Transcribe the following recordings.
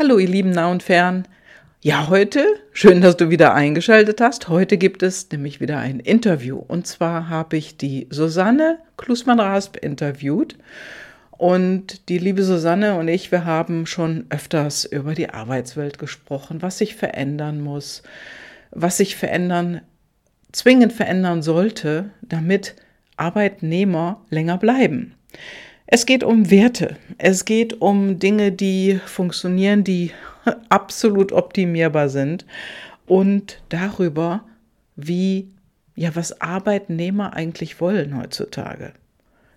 Hallo, ihr Lieben nah und fern. Ja, heute, schön, dass du wieder eingeschaltet hast. Heute gibt es nämlich wieder ein Interview. Und zwar habe ich die Susanne Klusmann-Rasp interviewt. Und die liebe Susanne und ich, wir haben schon öfters über die Arbeitswelt gesprochen, was sich verändern muss, was sich verändern, zwingend verändern sollte, damit Arbeitnehmer länger bleiben. Es geht um Werte. Es geht um Dinge, die funktionieren, die absolut optimierbar sind und darüber, wie, ja, was Arbeitnehmer eigentlich wollen heutzutage.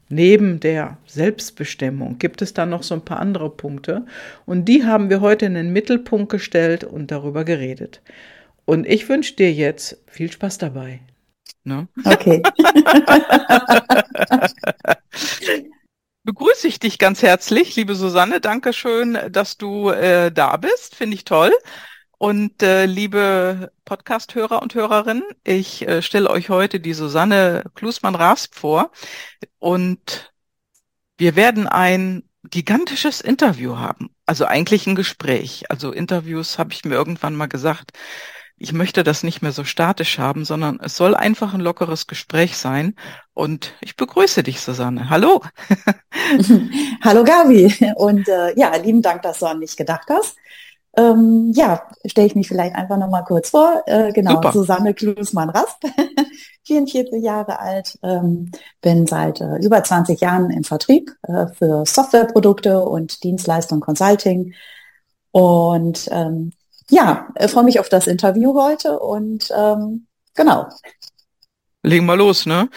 Neben der Selbstbestimmung gibt es dann noch so ein paar andere Punkte und die haben wir heute in den Mittelpunkt gestellt und darüber geredet. Und ich wünsche dir jetzt viel Spaß dabei. Ne? Okay. begrüße ich dich ganz herzlich, liebe Susanne. Dankeschön, dass du äh, da bist. Finde ich toll. Und äh, liebe Podcast-Hörer und Hörerinnen, ich äh, stelle euch heute die Susanne Klusmann-Rasp vor. Und wir werden ein gigantisches Interview haben. Also eigentlich ein Gespräch. Also Interviews habe ich mir irgendwann mal gesagt, ich möchte das nicht mehr so statisch haben, sondern es soll einfach ein lockeres Gespräch sein. Und ich begrüße dich, Susanne. Hallo. Hallo Gabi. Und äh, ja, lieben Dank, dass du an mich gedacht hast. Ähm, ja, stelle ich mich vielleicht einfach nochmal kurz vor. Äh, genau, Super. Susanne Klusmann-Rasp, 44 Jahre alt, ähm, bin seit äh, über 20 Jahren im Vertrieb äh, für Softwareprodukte und Dienstleistung Consulting. Und ähm, ja, äh, freue mich auf das Interview heute und ähm, genau. Legen wir los, ne?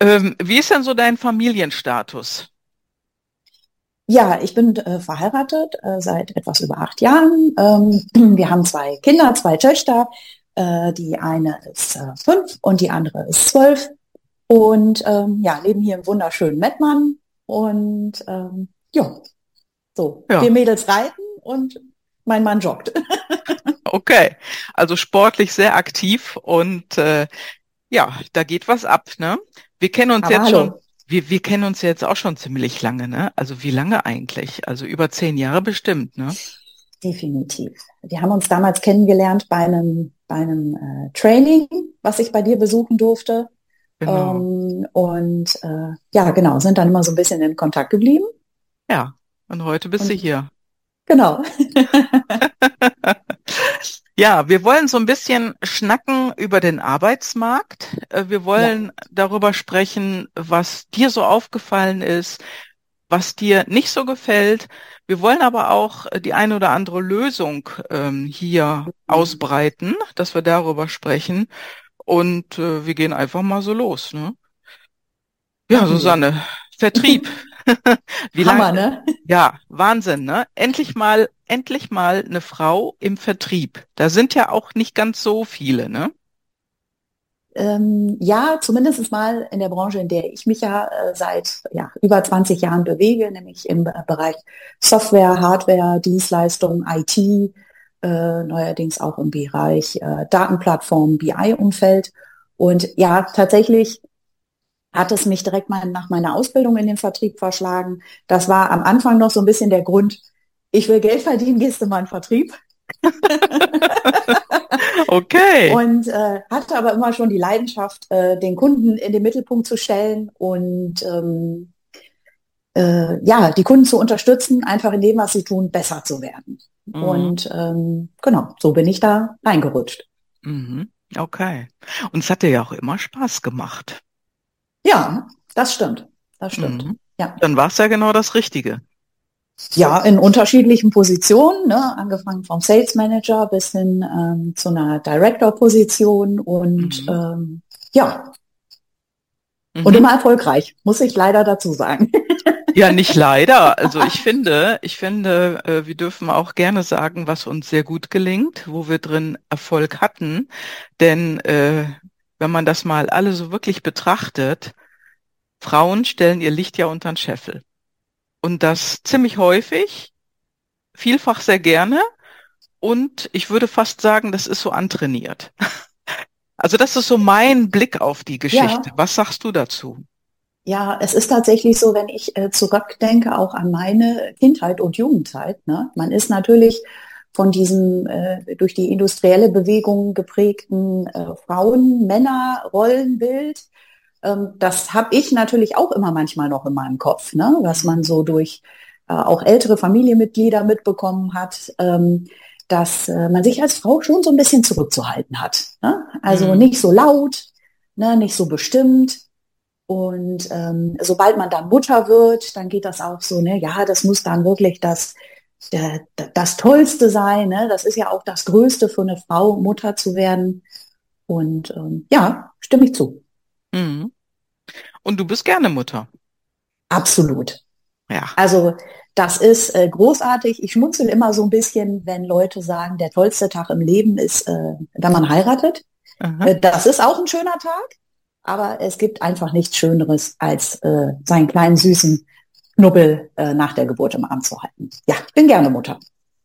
Ähm, wie ist denn so dein Familienstatus? Ja, ich bin äh, verheiratet äh, seit etwas über acht Jahren. Ähm, wir haben zwei Kinder, zwei Töchter. Äh, die eine ist äh, fünf und die andere ist zwölf. Und ähm, ja, leben hier im wunderschönen Mettmann. Und ähm, ja, so, ja. wir Mädels reiten und mein Mann joggt. okay, also sportlich sehr aktiv und äh, ja, da geht was ab, ne? Wir kennen uns Aber jetzt hallo. schon, wir, wir kennen uns jetzt auch schon ziemlich lange, ne? Also wie lange eigentlich? Also über zehn Jahre bestimmt, ne? Definitiv. Wir haben uns damals kennengelernt bei einem, bei einem äh, Training, was ich bei dir besuchen durfte. Genau. Ähm, und äh, ja, genau, sind dann immer so ein bisschen in Kontakt geblieben. Ja, und heute bist und, du hier. Genau. ja, wir wollen so ein bisschen schnacken über den Arbeitsmarkt. Äh, wir wollen ja. darüber sprechen, was dir so aufgefallen ist, was dir nicht so gefällt. Wir wollen aber auch die eine oder andere Lösung ähm, hier mhm. ausbreiten, dass wir darüber sprechen. Und äh, wir gehen einfach mal so los. Ne? Ja, Susanne, Vertrieb. Wie Hammer, lange, ne? Ja, Wahnsinn, ne? Endlich mal, endlich mal eine Frau im Vertrieb. Da sind ja auch nicht ganz so viele, ne? Ähm, ja, zumindest mal in der Branche, in der ich mich ja äh, seit ja, über 20 Jahren bewege, nämlich im Bereich Software, Hardware, Dienstleistungen, IT, äh, neuerdings auch im Bereich äh, Datenplattformen, BI-Umfeld. Und ja, tatsächlich hat es mich direkt mal nach meiner Ausbildung in den Vertrieb verschlagen. Das war am Anfang noch so ein bisschen der Grund, ich will Geld verdienen, gehst du mal in Vertrieb. okay. Und äh, hatte aber immer schon die Leidenschaft, äh, den Kunden in den Mittelpunkt zu stellen und ähm, äh, ja, die Kunden zu unterstützen, einfach in dem, was sie tun, besser zu werden. Mhm. Und ähm, genau, so bin ich da reingerutscht. Mhm. Okay. Und es hat dir ja auch immer Spaß gemacht. Ja, das stimmt. Das stimmt. Mhm. Ja. Dann war es ja genau das Richtige. Ja, in unterschiedlichen Positionen, ne? angefangen vom Sales Manager bis hin ähm, zu einer Director-Position und mhm. ähm, ja. Mhm. Und immer erfolgreich, muss ich leider dazu sagen. Ja, nicht leider. Also ich finde, ich finde, äh, wir dürfen auch gerne sagen, was uns sehr gut gelingt, wo wir drin Erfolg hatten. Denn äh, wenn man das mal alle so wirklich betrachtet, Frauen stellen ihr Licht ja unter den Scheffel. Und das ziemlich häufig, vielfach sehr gerne. Und ich würde fast sagen, das ist so antrainiert. Also das ist so mein Blick auf die Geschichte. Ja. Was sagst du dazu? Ja, es ist tatsächlich so, wenn ich äh, zurückdenke, auch an meine Kindheit und Jugendzeit. Ne? Man ist natürlich von diesem äh, durch die industrielle Bewegung geprägten äh, Frauen-Männer-Rollenbild. Ähm, das habe ich natürlich auch immer manchmal noch in meinem Kopf, ne? was man so durch äh, auch ältere Familienmitglieder mitbekommen hat. Ähm, dass äh, man sich als Frau schon so ein bisschen zurückzuhalten hat. Ne? Also mhm. nicht so laut, ne, nicht so bestimmt. Und ähm, sobald man dann Mutter wird, dann geht das auch so, ne, ja, das muss dann wirklich das, das Tollste sein. Ne? Das ist ja auch das Größte für eine Frau, Mutter zu werden. Und ähm, ja, stimme ich zu. Mhm. Und du bist gerne Mutter. Absolut. Ja. Also das ist äh, großartig. Ich schmunzel immer so ein bisschen, wenn Leute sagen, der tollste Tag im Leben ist, äh, wenn man heiratet. Äh, das ist auch ein schöner Tag, aber es gibt einfach nichts Schöneres, als äh, seinen kleinen süßen Knubbel äh, nach der Geburt im Arm zu halten. Ja, ich bin gerne Mutter.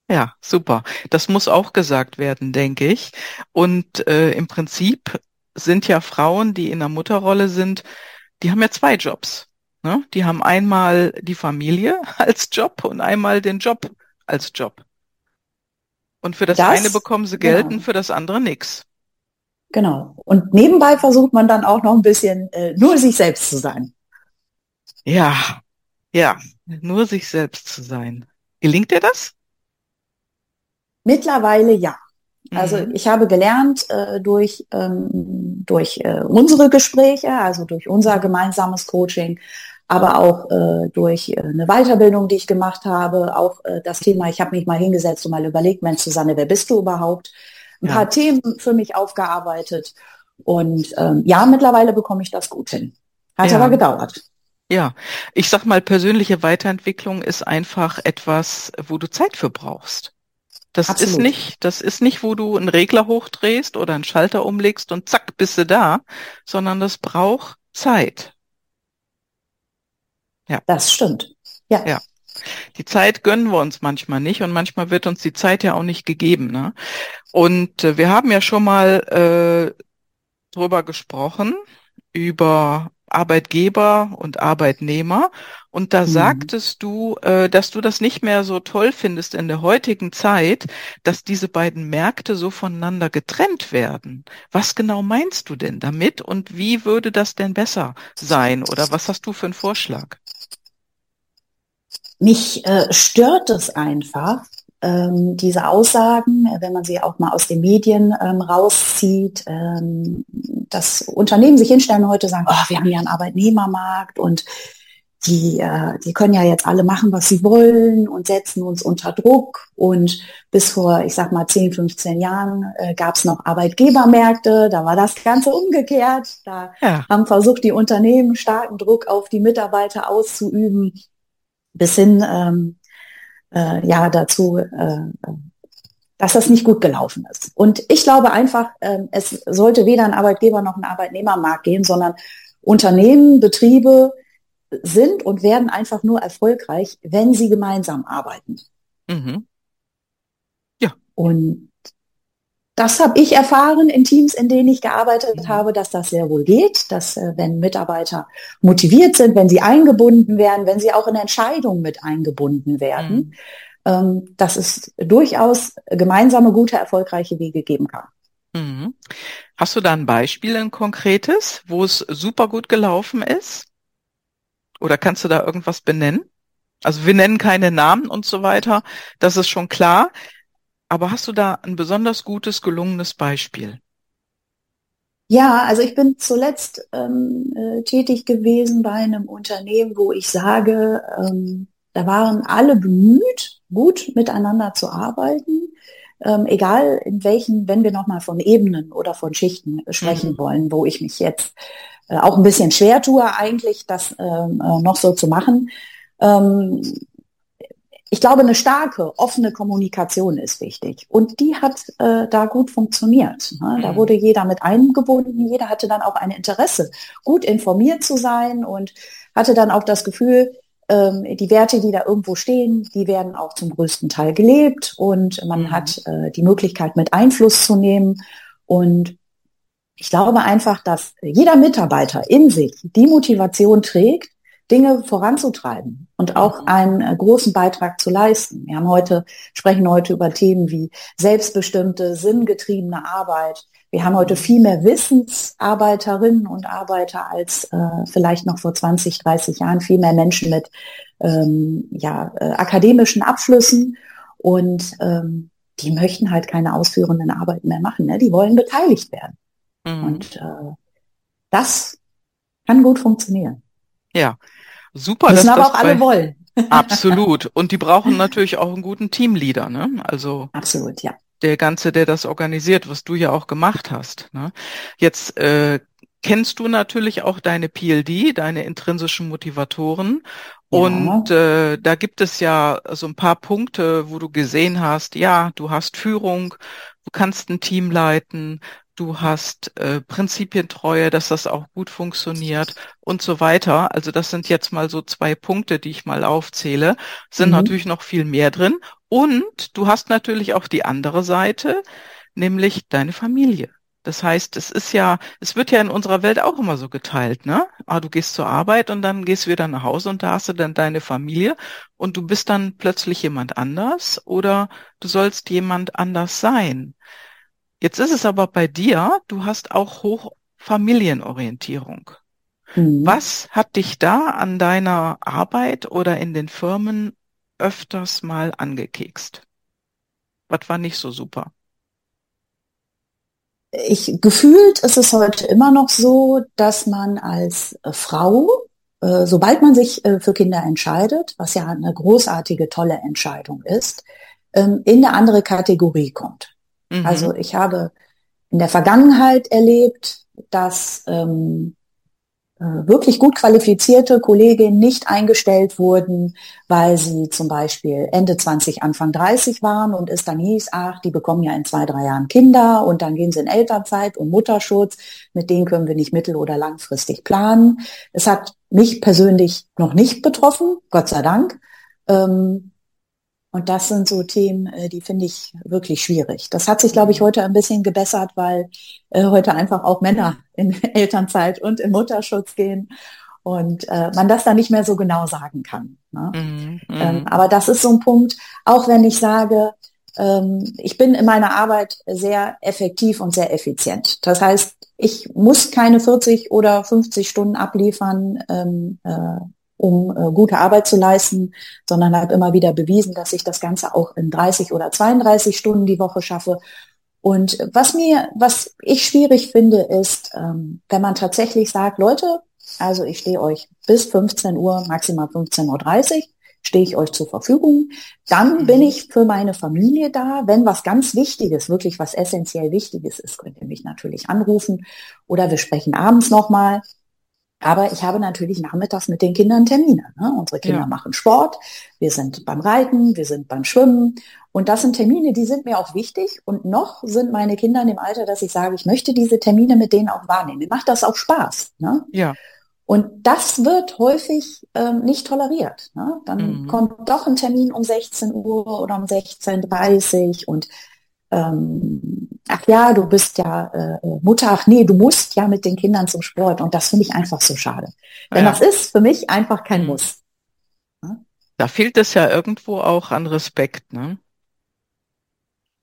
Ja, super. Das muss auch gesagt werden, denke ich. Und äh, im Prinzip sind ja Frauen, die in der Mutterrolle sind, die haben ja zwei Jobs. Ne? Die haben einmal die Familie als Job und einmal den Job als Job. Und für das, das eine bekommen sie Geld genau. und für das andere nichts. Genau. Und nebenbei versucht man dann auch noch ein bisschen äh, nur sich selbst zu sein. Ja, ja, nur sich selbst zu sein. Gelingt dir das? Mittlerweile ja. Also mhm. ich habe gelernt äh, durch, ähm, durch äh, unsere Gespräche, also durch unser gemeinsames Coaching, aber auch äh, durch äh, eine Weiterbildung, die ich gemacht habe, auch äh, das Thema, ich habe mich mal hingesetzt und mal überlegt, Mensch, Susanne, wer bist du überhaupt? Ein ja. paar Themen für mich aufgearbeitet. Und ähm, ja, mittlerweile bekomme ich das gut hin. Hat ja. aber gedauert. Ja, ich sag mal, persönliche Weiterentwicklung ist einfach etwas, wo du Zeit für brauchst. Das Absolut. ist nicht, das ist nicht, wo du einen Regler hochdrehst oder einen Schalter umlegst und zack, bist du da, sondern das braucht Zeit. Ja. Das stimmt. Ja. Ja. Die Zeit gönnen wir uns manchmal nicht und manchmal wird uns die Zeit ja auch nicht gegeben. Ne? Und äh, wir haben ja schon mal äh, drüber gesprochen, über Arbeitgeber und Arbeitnehmer. Und da mhm. sagtest du, äh, dass du das nicht mehr so toll findest in der heutigen Zeit, dass diese beiden Märkte so voneinander getrennt werden. Was genau meinst du denn damit und wie würde das denn besser sein? Oder was hast du für einen Vorschlag? Mich äh, stört es einfach, ähm, diese Aussagen, wenn man sie auch mal aus den Medien ähm, rauszieht, ähm, dass Unternehmen sich hinstellen und heute sagen, oh, wir haben ja einen Arbeitnehmermarkt und die, äh, die können ja jetzt alle machen, was sie wollen und setzen uns unter Druck. Und bis vor, ich sag mal, 10, 15 Jahren äh, gab es noch Arbeitgebermärkte, da war das Ganze umgekehrt. Da ja. haben versucht, die Unternehmen starken Druck auf die Mitarbeiter auszuüben, bis hin ähm, äh, ja dazu, äh, dass das nicht gut gelaufen ist. Und ich glaube einfach, äh, es sollte weder ein Arbeitgeber noch ein Arbeitnehmermarkt gehen, sondern Unternehmen, Betriebe sind und werden einfach nur erfolgreich, wenn sie gemeinsam arbeiten. Mhm. Ja. Und das habe ich erfahren in Teams, in denen ich gearbeitet mhm. habe, dass das sehr wohl geht, dass äh, wenn Mitarbeiter motiviert sind, wenn sie eingebunden werden, wenn sie auch in Entscheidungen mit eingebunden werden, mhm. ähm, dass es durchaus gemeinsame, gute, erfolgreiche Wege geben kann. Mhm. Hast du da ein Beispiel, ein konkretes, wo es super gut gelaufen ist? Oder kannst du da irgendwas benennen? Also wir nennen keine Namen und so weiter, das ist schon klar. Aber hast du da ein besonders gutes, gelungenes Beispiel? Ja, also ich bin zuletzt ähm, äh, tätig gewesen bei einem Unternehmen, wo ich sage, ähm, da waren alle bemüht, gut miteinander zu arbeiten, ähm, egal in welchen, wenn wir nochmal von Ebenen oder von Schichten sprechen mhm. wollen, wo ich mich jetzt äh, auch ein bisschen schwer tue, eigentlich das ähm, äh, noch so zu machen. Ähm, ich glaube, eine starke, offene Kommunikation ist wichtig. Und die hat äh, da gut funktioniert. Ne? Da mhm. wurde jeder mit eingebunden, jeder hatte dann auch ein Interesse, gut informiert zu sein und hatte dann auch das Gefühl, ähm, die Werte, die da irgendwo stehen, die werden auch zum größten Teil gelebt und man mhm. hat äh, die Möglichkeit, mit Einfluss zu nehmen. Und ich glaube einfach, dass jeder Mitarbeiter in sich die Motivation trägt, Dinge voranzutreiben und auch mhm. einen äh, großen Beitrag zu leisten. Wir haben heute, sprechen heute über Themen wie selbstbestimmte, sinngetriebene Arbeit. Wir haben heute viel mehr Wissensarbeiterinnen und Arbeiter als äh, vielleicht noch vor 20, 30 Jahren, viel mehr Menschen mit ähm, ja, äh, akademischen Abschlüssen und ähm, die möchten halt keine ausführenden Arbeiten mehr machen. Ne? Die wollen beteiligt werden. Mhm. Und äh, das kann gut funktionieren. Ja, super. Müssen aber auch alle wollen. Absolut. Und die brauchen natürlich auch einen guten Teamleader, ne? Also. Absolut, ja. Der Ganze, der das organisiert, was du ja auch gemacht hast. Ne? Jetzt äh, kennst du natürlich auch deine PLD, deine intrinsischen Motivatoren. Und ja. äh, da gibt es ja so ein paar Punkte, wo du gesehen hast, ja, du hast Führung, du kannst ein Team leiten, du hast äh, Prinzipientreue, dass das auch gut funktioniert und so weiter. Also das sind jetzt mal so zwei Punkte, die ich mal aufzähle. Sind mhm. natürlich noch viel mehr drin. Und du hast natürlich auch die andere Seite, nämlich deine Familie. Das heißt, es ist ja, es wird ja in unserer Welt auch immer so geteilt, ne? Ah, du gehst zur Arbeit und dann gehst du wieder nach Hause und da hast du dann deine Familie und du bist dann plötzlich jemand anders oder du sollst jemand anders sein. Jetzt ist es aber bei dir, du hast auch Hochfamilienorientierung. Mhm. Was hat dich da an deiner Arbeit oder in den Firmen öfters mal angekekst? Was war nicht so super? Ich gefühlt ist es heute immer noch so, dass man als äh, Frau, äh, sobald man sich äh, für Kinder entscheidet, was ja eine großartige, tolle Entscheidung ist, ähm, in eine andere Kategorie kommt. Mhm. Also ich habe in der Vergangenheit erlebt, dass ähm, äh, wirklich gut qualifizierte Kolleginnen nicht eingestellt wurden, weil sie zum Beispiel Ende 20, Anfang 30 waren und es dann hieß, ach, die bekommen ja in zwei, drei Jahren Kinder und dann gehen sie in Elternzeit und Mutterschutz, mit denen können wir nicht mittel- oder langfristig planen. Es hat mich persönlich noch nicht betroffen, Gott sei Dank. Ähm, und das sind so Themen, äh, die finde ich wirklich schwierig. Das hat sich, glaube ich, heute ein bisschen gebessert, weil äh, heute einfach auch Männer in Elternzeit und im Mutterschutz gehen und äh, man das dann nicht mehr so genau sagen kann. Ne? Mhm, ähm, mhm. aber das ist so ein Punkt, auch wenn ich sage, ähm, ich bin in meiner Arbeit sehr effektiv und sehr effizient. Das heißt, ich muss keine 40 oder 50 Stunden abliefern, ähm, äh, um äh, gute Arbeit zu leisten, sondern habe immer wieder bewiesen, dass ich das Ganze auch in 30 oder 32 Stunden die Woche schaffe. Und was mir, was ich schwierig finde, ist, ähm, wenn man tatsächlich sagt, Leute, also ich stehe euch bis 15 Uhr, maximal 15.30 Uhr, stehe ich euch zur Verfügung. Dann mhm. bin ich für meine Familie da. Wenn was ganz Wichtiges, wirklich was essentiell Wichtiges ist, könnt ihr mich natürlich anrufen oder wir sprechen abends nochmal. Aber ich habe natürlich nachmittags mit den Kindern Termine. Ne? Unsere Kinder ja. machen Sport, wir sind beim Reiten, wir sind beim Schwimmen. Und das sind Termine, die sind mir auch wichtig. Und noch sind meine Kinder in dem Alter, dass ich sage, ich möchte diese Termine mit denen auch wahrnehmen. Mir macht das auch Spaß. Ne? Ja. Und das wird häufig ähm, nicht toleriert. Ne? Dann mhm. kommt doch ein Termin um 16 Uhr oder um 16.30 Uhr und ähm, ach ja, du bist ja äh, Mutter, ach nee, du musst ja mit den Kindern zum Sport und das finde ich einfach so schade. Denn ja. das ist für mich einfach kein mhm. Muss. Da fehlt es ja irgendwo auch an Respekt, ne?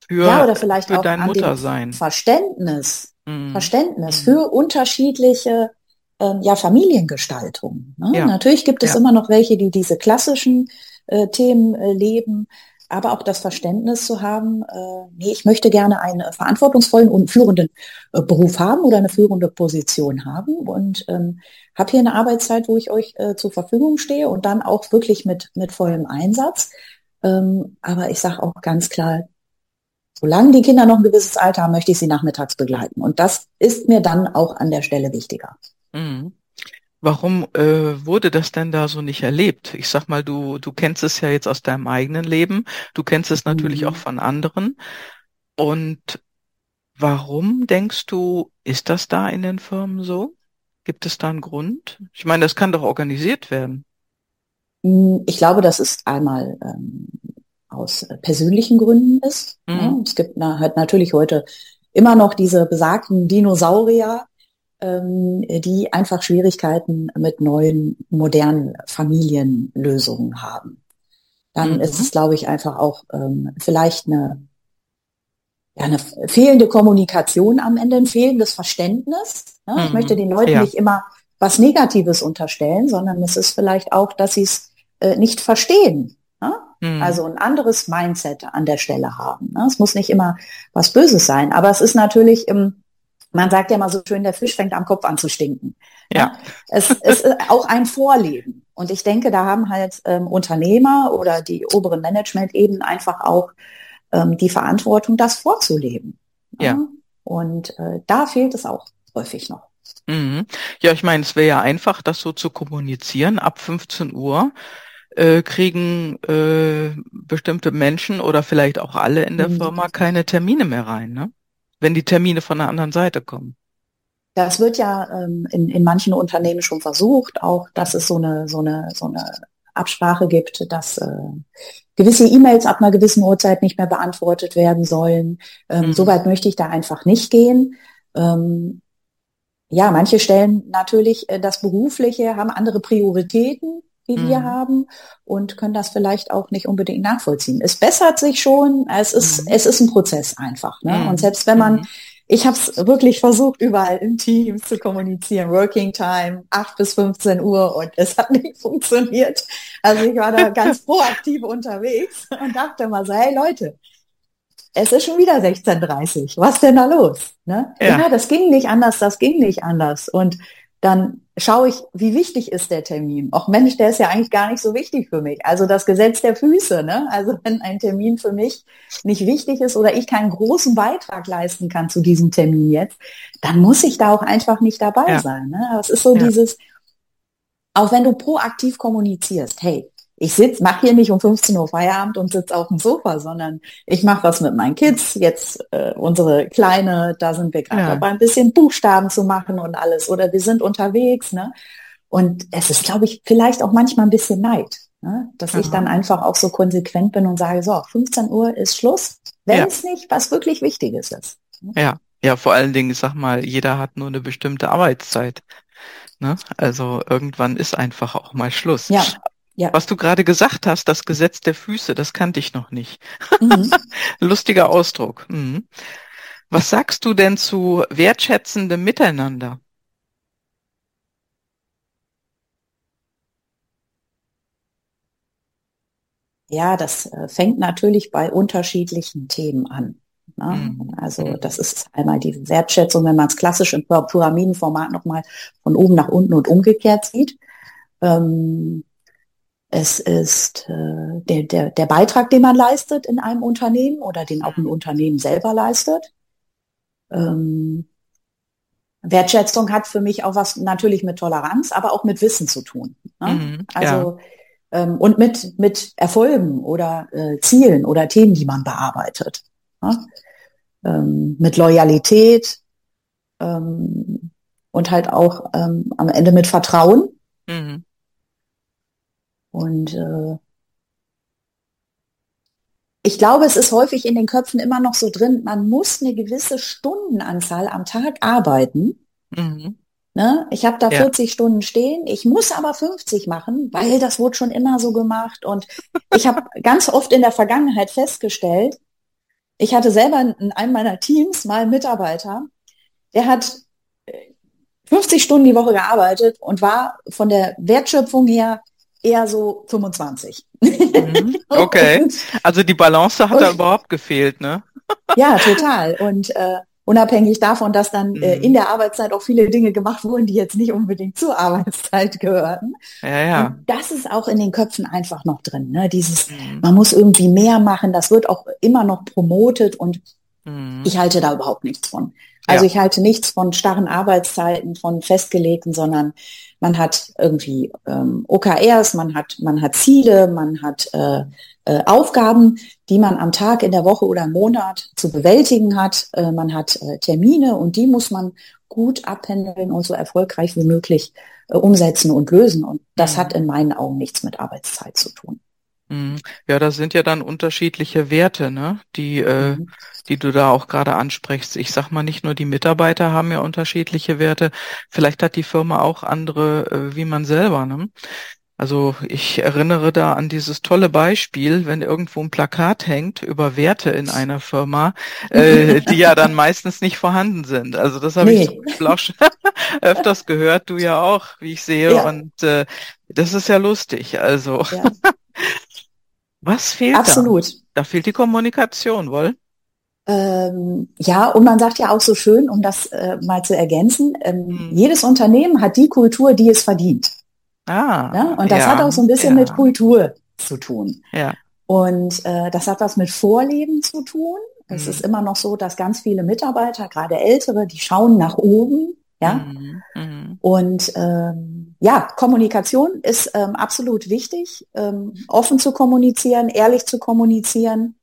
Für, ja, oder vielleicht für auch dein Muttersein. Verständnis. Mhm. Verständnis mhm. für unterschiedliche ähm, ja, Familiengestaltung. Ne? Ja. Natürlich gibt es ja. immer noch welche, die diese klassischen äh, Themen äh, leben, aber auch das Verständnis zu haben, äh, nee, ich möchte gerne einen verantwortungsvollen und führenden äh, Beruf haben oder eine führende Position haben und ähm, habe hier eine Arbeitszeit, wo ich euch äh, zur Verfügung stehe und dann auch wirklich mit, mit vollem Einsatz. Ähm, aber ich sage auch ganz klar, solange die Kinder noch ein gewisses Alter haben, möchte ich sie nachmittags begleiten. Und das ist mir dann auch an der Stelle wichtiger. Mhm. Warum äh, wurde das denn da so nicht erlebt? Ich sag mal, du, du kennst es ja jetzt aus deinem eigenen Leben, du kennst es natürlich mhm. auch von anderen. Und warum denkst du, ist das da in den Firmen so? Gibt es da einen Grund? Ich meine, das kann doch organisiert werden. Hm, ich glaube, das ist einmal ähm, aus persönlichen Gründen ist. Mhm. Ja. Es gibt na, halt natürlich heute immer noch diese besagten Dinosaurier, die einfach Schwierigkeiten mit neuen, modernen Familienlösungen haben. Dann mhm. ist es, glaube ich, einfach auch ähm, vielleicht eine, ja, eine fehlende Kommunikation am Ende, ein fehlendes Verständnis. Ne? Mhm. Ich möchte den Leuten ja. nicht immer was Negatives unterstellen, sondern es ist vielleicht auch, dass sie es äh, nicht verstehen. Ne? Mhm. Also ein anderes Mindset an der Stelle haben. Ne? Es muss nicht immer was Böses sein, aber es ist natürlich im, man sagt ja mal so schön, der Fisch fängt am Kopf an zu stinken. Ja. Es, es ist auch ein Vorleben. Und ich denke, da haben halt ähm, Unternehmer oder die oberen Management eben einfach auch ähm, die Verantwortung, das vorzuleben. Ne? Ja. Und äh, da fehlt es auch häufig noch. Mhm. Ja, ich meine, es wäre ja einfach, das so zu kommunizieren. Ab 15 Uhr äh, kriegen äh, bestimmte Menschen oder vielleicht auch alle in der mhm. Firma keine Termine mehr rein, ne? Wenn die Termine von der anderen Seite kommen. Das wird ja ähm, in, in manchen Unternehmen schon versucht, auch dass es so eine, so eine, so eine Absprache gibt, dass äh, gewisse E-Mails ab einer gewissen Uhrzeit nicht mehr beantwortet werden sollen. Ähm, mhm. Soweit möchte ich da einfach nicht gehen. Ähm, ja, manche stellen natürlich äh, das Berufliche, haben andere Prioritäten, die mhm. wir haben und können das vielleicht auch nicht unbedingt nachvollziehen. Es bessert sich schon, es ist, mhm. es ist ein Prozess einfach. Ne? Mhm. Und selbst wenn man, mhm. ich habe es wirklich versucht, überall im Team zu kommunizieren, Working Time, 8 bis 15 Uhr und es hat nicht funktioniert. Also ich war da ganz proaktiv unterwegs und dachte mal so, hey Leute, es ist schon wieder 16.30 Was denn da los? Ne? Ja. ja, das ging nicht anders, das ging nicht anders. Und dann schaue ich, wie wichtig ist der Termin. Auch Mensch, der ist ja eigentlich gar nicht so wichtig für mich. Also das Gesetz der Füße. Ne? Also wenn ein Termin für mich nicht wichtig ist oder ich keinen großen Beitrag leisten kann zu diesem Termin jetzt, dann muss ich da auch einfach nicht dabei ja. sein. Ne? Es ist so ja. dieses, auch wenn du proaktiv kommunizierst, hey, ich sitz, mache hier nicht um 15 Uhr Feierabend und sitze auf dem Sofa, sondern ich mache was mit meinen Kids. Jetzt äh, unsere Kleine, da sind wir gerade ja. dabei, ein bisschen Buchstaben zu machen und alles. Oder wir sind unterwegs. Ne? Und es ist, glaube ich, vielleicht auch manchmal ein bisschen Neid, ne? dass Aha. ich dann einfach auch so konsequent bin und sage, so, 15 Uhr ist Schluss, wenn ja. es nicht was wirklich Wichtiges ist. Ne? Ja, ja, vor allen Dingen, ich sag mal, jeder hat nur eine bestimmte Arbeitszeit. Ne? Also irgendwann ist einfach auch mal Schluss. Ja. Ja. Was du gerade gesagt hast, das Gesetz der Füße, das kannte ich noch nicht. Mhm. Lustiger Ausdruck. Mhm. Was sagst du denn zu wertschätzendem Miteinander? Ja, das äh, fängt natürlich bei unterschiedlichen Themen an. Ne? Mhm. Also mhm. das ist einmal die Wertschätzung, wenn man es klassisch im Pyramidenformat nochmal von oben nach unten und umgekehrt sieht. Ähm, es ist äh, der, der, der Beitrag, den man leistet in einem Unternehmen oder den auch ein Unternehmen selber leistet. Ähm, Wertschätzung hat für mich auch was natürlich mit Toleranz, aber auch mit Wissen zu tun. Ne? Mhm, also ja. ähm, und mit mit Erfolgen oder äh, Zielen oder Themen, die man bearbeitet. Ne? Ähm, mit Loyalität ähm, und halt auch ähm, am Ende mit Vertrauen. Mhm. Und äh, ich glaube, es ist häufig in den Köpfen immer noch so drin, man muss eine gewisse Stundenanzahl am Tag arbeiten. Mhm. Ne? Ich habe da ja. 40 Stunden stehen, ich muss aber 50 machen, weil das wurde schon immer so gemacht. Und ich habe ganz oft in der Vergangenheit festgestellt, ich hatte selber in einem meiner Teams mal einen Mitarbeiter, der hat 50 äh, Stunden die Woche gearbeitet und war von der Wertschöpfung her eher so 25. Mhm. Okay. also die Balance hat und, da überhaupt gefehlt, ne? ja, total. Und äh, unabhängig davon, dass dann äh, mhm. in der Arbeitszeit auch viele Dinge gemacht wurden, die jetzt nicht unbedingt zur Arbeitszeit gehörten. Ja, ja. Und das ist auch in den Köpfen einfach noch drin. Ne? Dieses, mhm. man muss irgendwie mehr machen, das wird auch immer noch promotet und mhm. ich halte da überhaupt nichts von. Also ja. ich halte nichts von starren Arbeitszeiten, von festgelegten, sondern man hat irgendwie ähm, OKRs, man hat, man hat Ziele, man hat äh, äh, Aufgaben, die man am Tag, in der Woche oder im Monat zu bewältigen hat. Äh, man hat äh, Termine und die muss man gut abhändeln und so erfolgreich wie möglich äh, umsetzen und lösen. Und das mhm. hat in meinen Augen nichts mit Arbeitszeit zu tun. Mhm. Ja, das sind ja dann unterschiedliche Werte, ne? Die, äh, mhm. die du da auch gerade ansprichst. Ich sag mal, nicht nur die Mitarbeiter haben ja unterschiedliche Werte. Vielleicht hat die Firma auch andere, äh, wie man selber, ne? Also ich erinnere da an dieses tolle Beispiel, wenn irgendwo ein Plakat hängt über Werte in einer Firma, äh, die ja dann meistens nicht vorhanden sind. Also das habe nee. ich auch schon öfters gehört, du ja auch, wie ich sehe. Ja. Und äh, das ist ja lustig. Also ja. was fehlt Absolut. da? Da fehlt die Kommunikation, wohl? Ähm, ja, und man sagt ja auch so schön, um das äh, mal zu ergänzen, ähm, hm. jedes Unternehmen hat die Kultur, die es verdient. Ah, ne? Und das ja, hat auch so ein bisschen ja. mit Kultur zu tun. Ja. Und äh, das hat was mit Vorleben zu tun. Es mhm. ist immer noch so, dass ganz viele Mitarbeiter, gerade ältere, die schauen nach oben. Ja. Mhm. Mhm. Und ähm, ja, Kommunikation ist ähm, absolut wichtig, ähm, offen zu kommunizieren, ehrlich zu kommunizieren,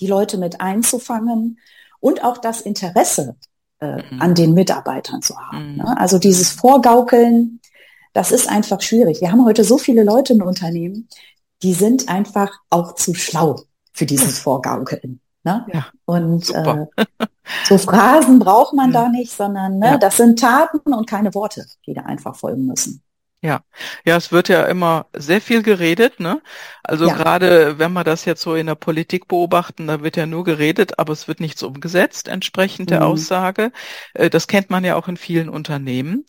die Leute mit einzufangen und auch das Interesse äh, mhm. an den Mitarbeitern zu haben. Mhm. Ne? Also dieses Vorgaukeln, das ist einfach schwierig. Wir haben heute so viele Leute im Unternehmen, die sind einfach auch zu schlau für dieses Vorgaukeln. Ne? Ja, und äh, so Phrasen braucht man ja. da nicht, sondern ne, ja. das sind Taten und keine Worte, die da einfach folgen müssen. Ja, ja, es wird ja immer sehr viel geredet, ne? Also ja. gerade wenn wir das jetzt so in der Politik beobachten, da wird ja nur geredet, aber es wird nichts umgesetzt entsprechend der mhm. Aussage. Äh, das kennt man ja auch in vielen Unternehmen.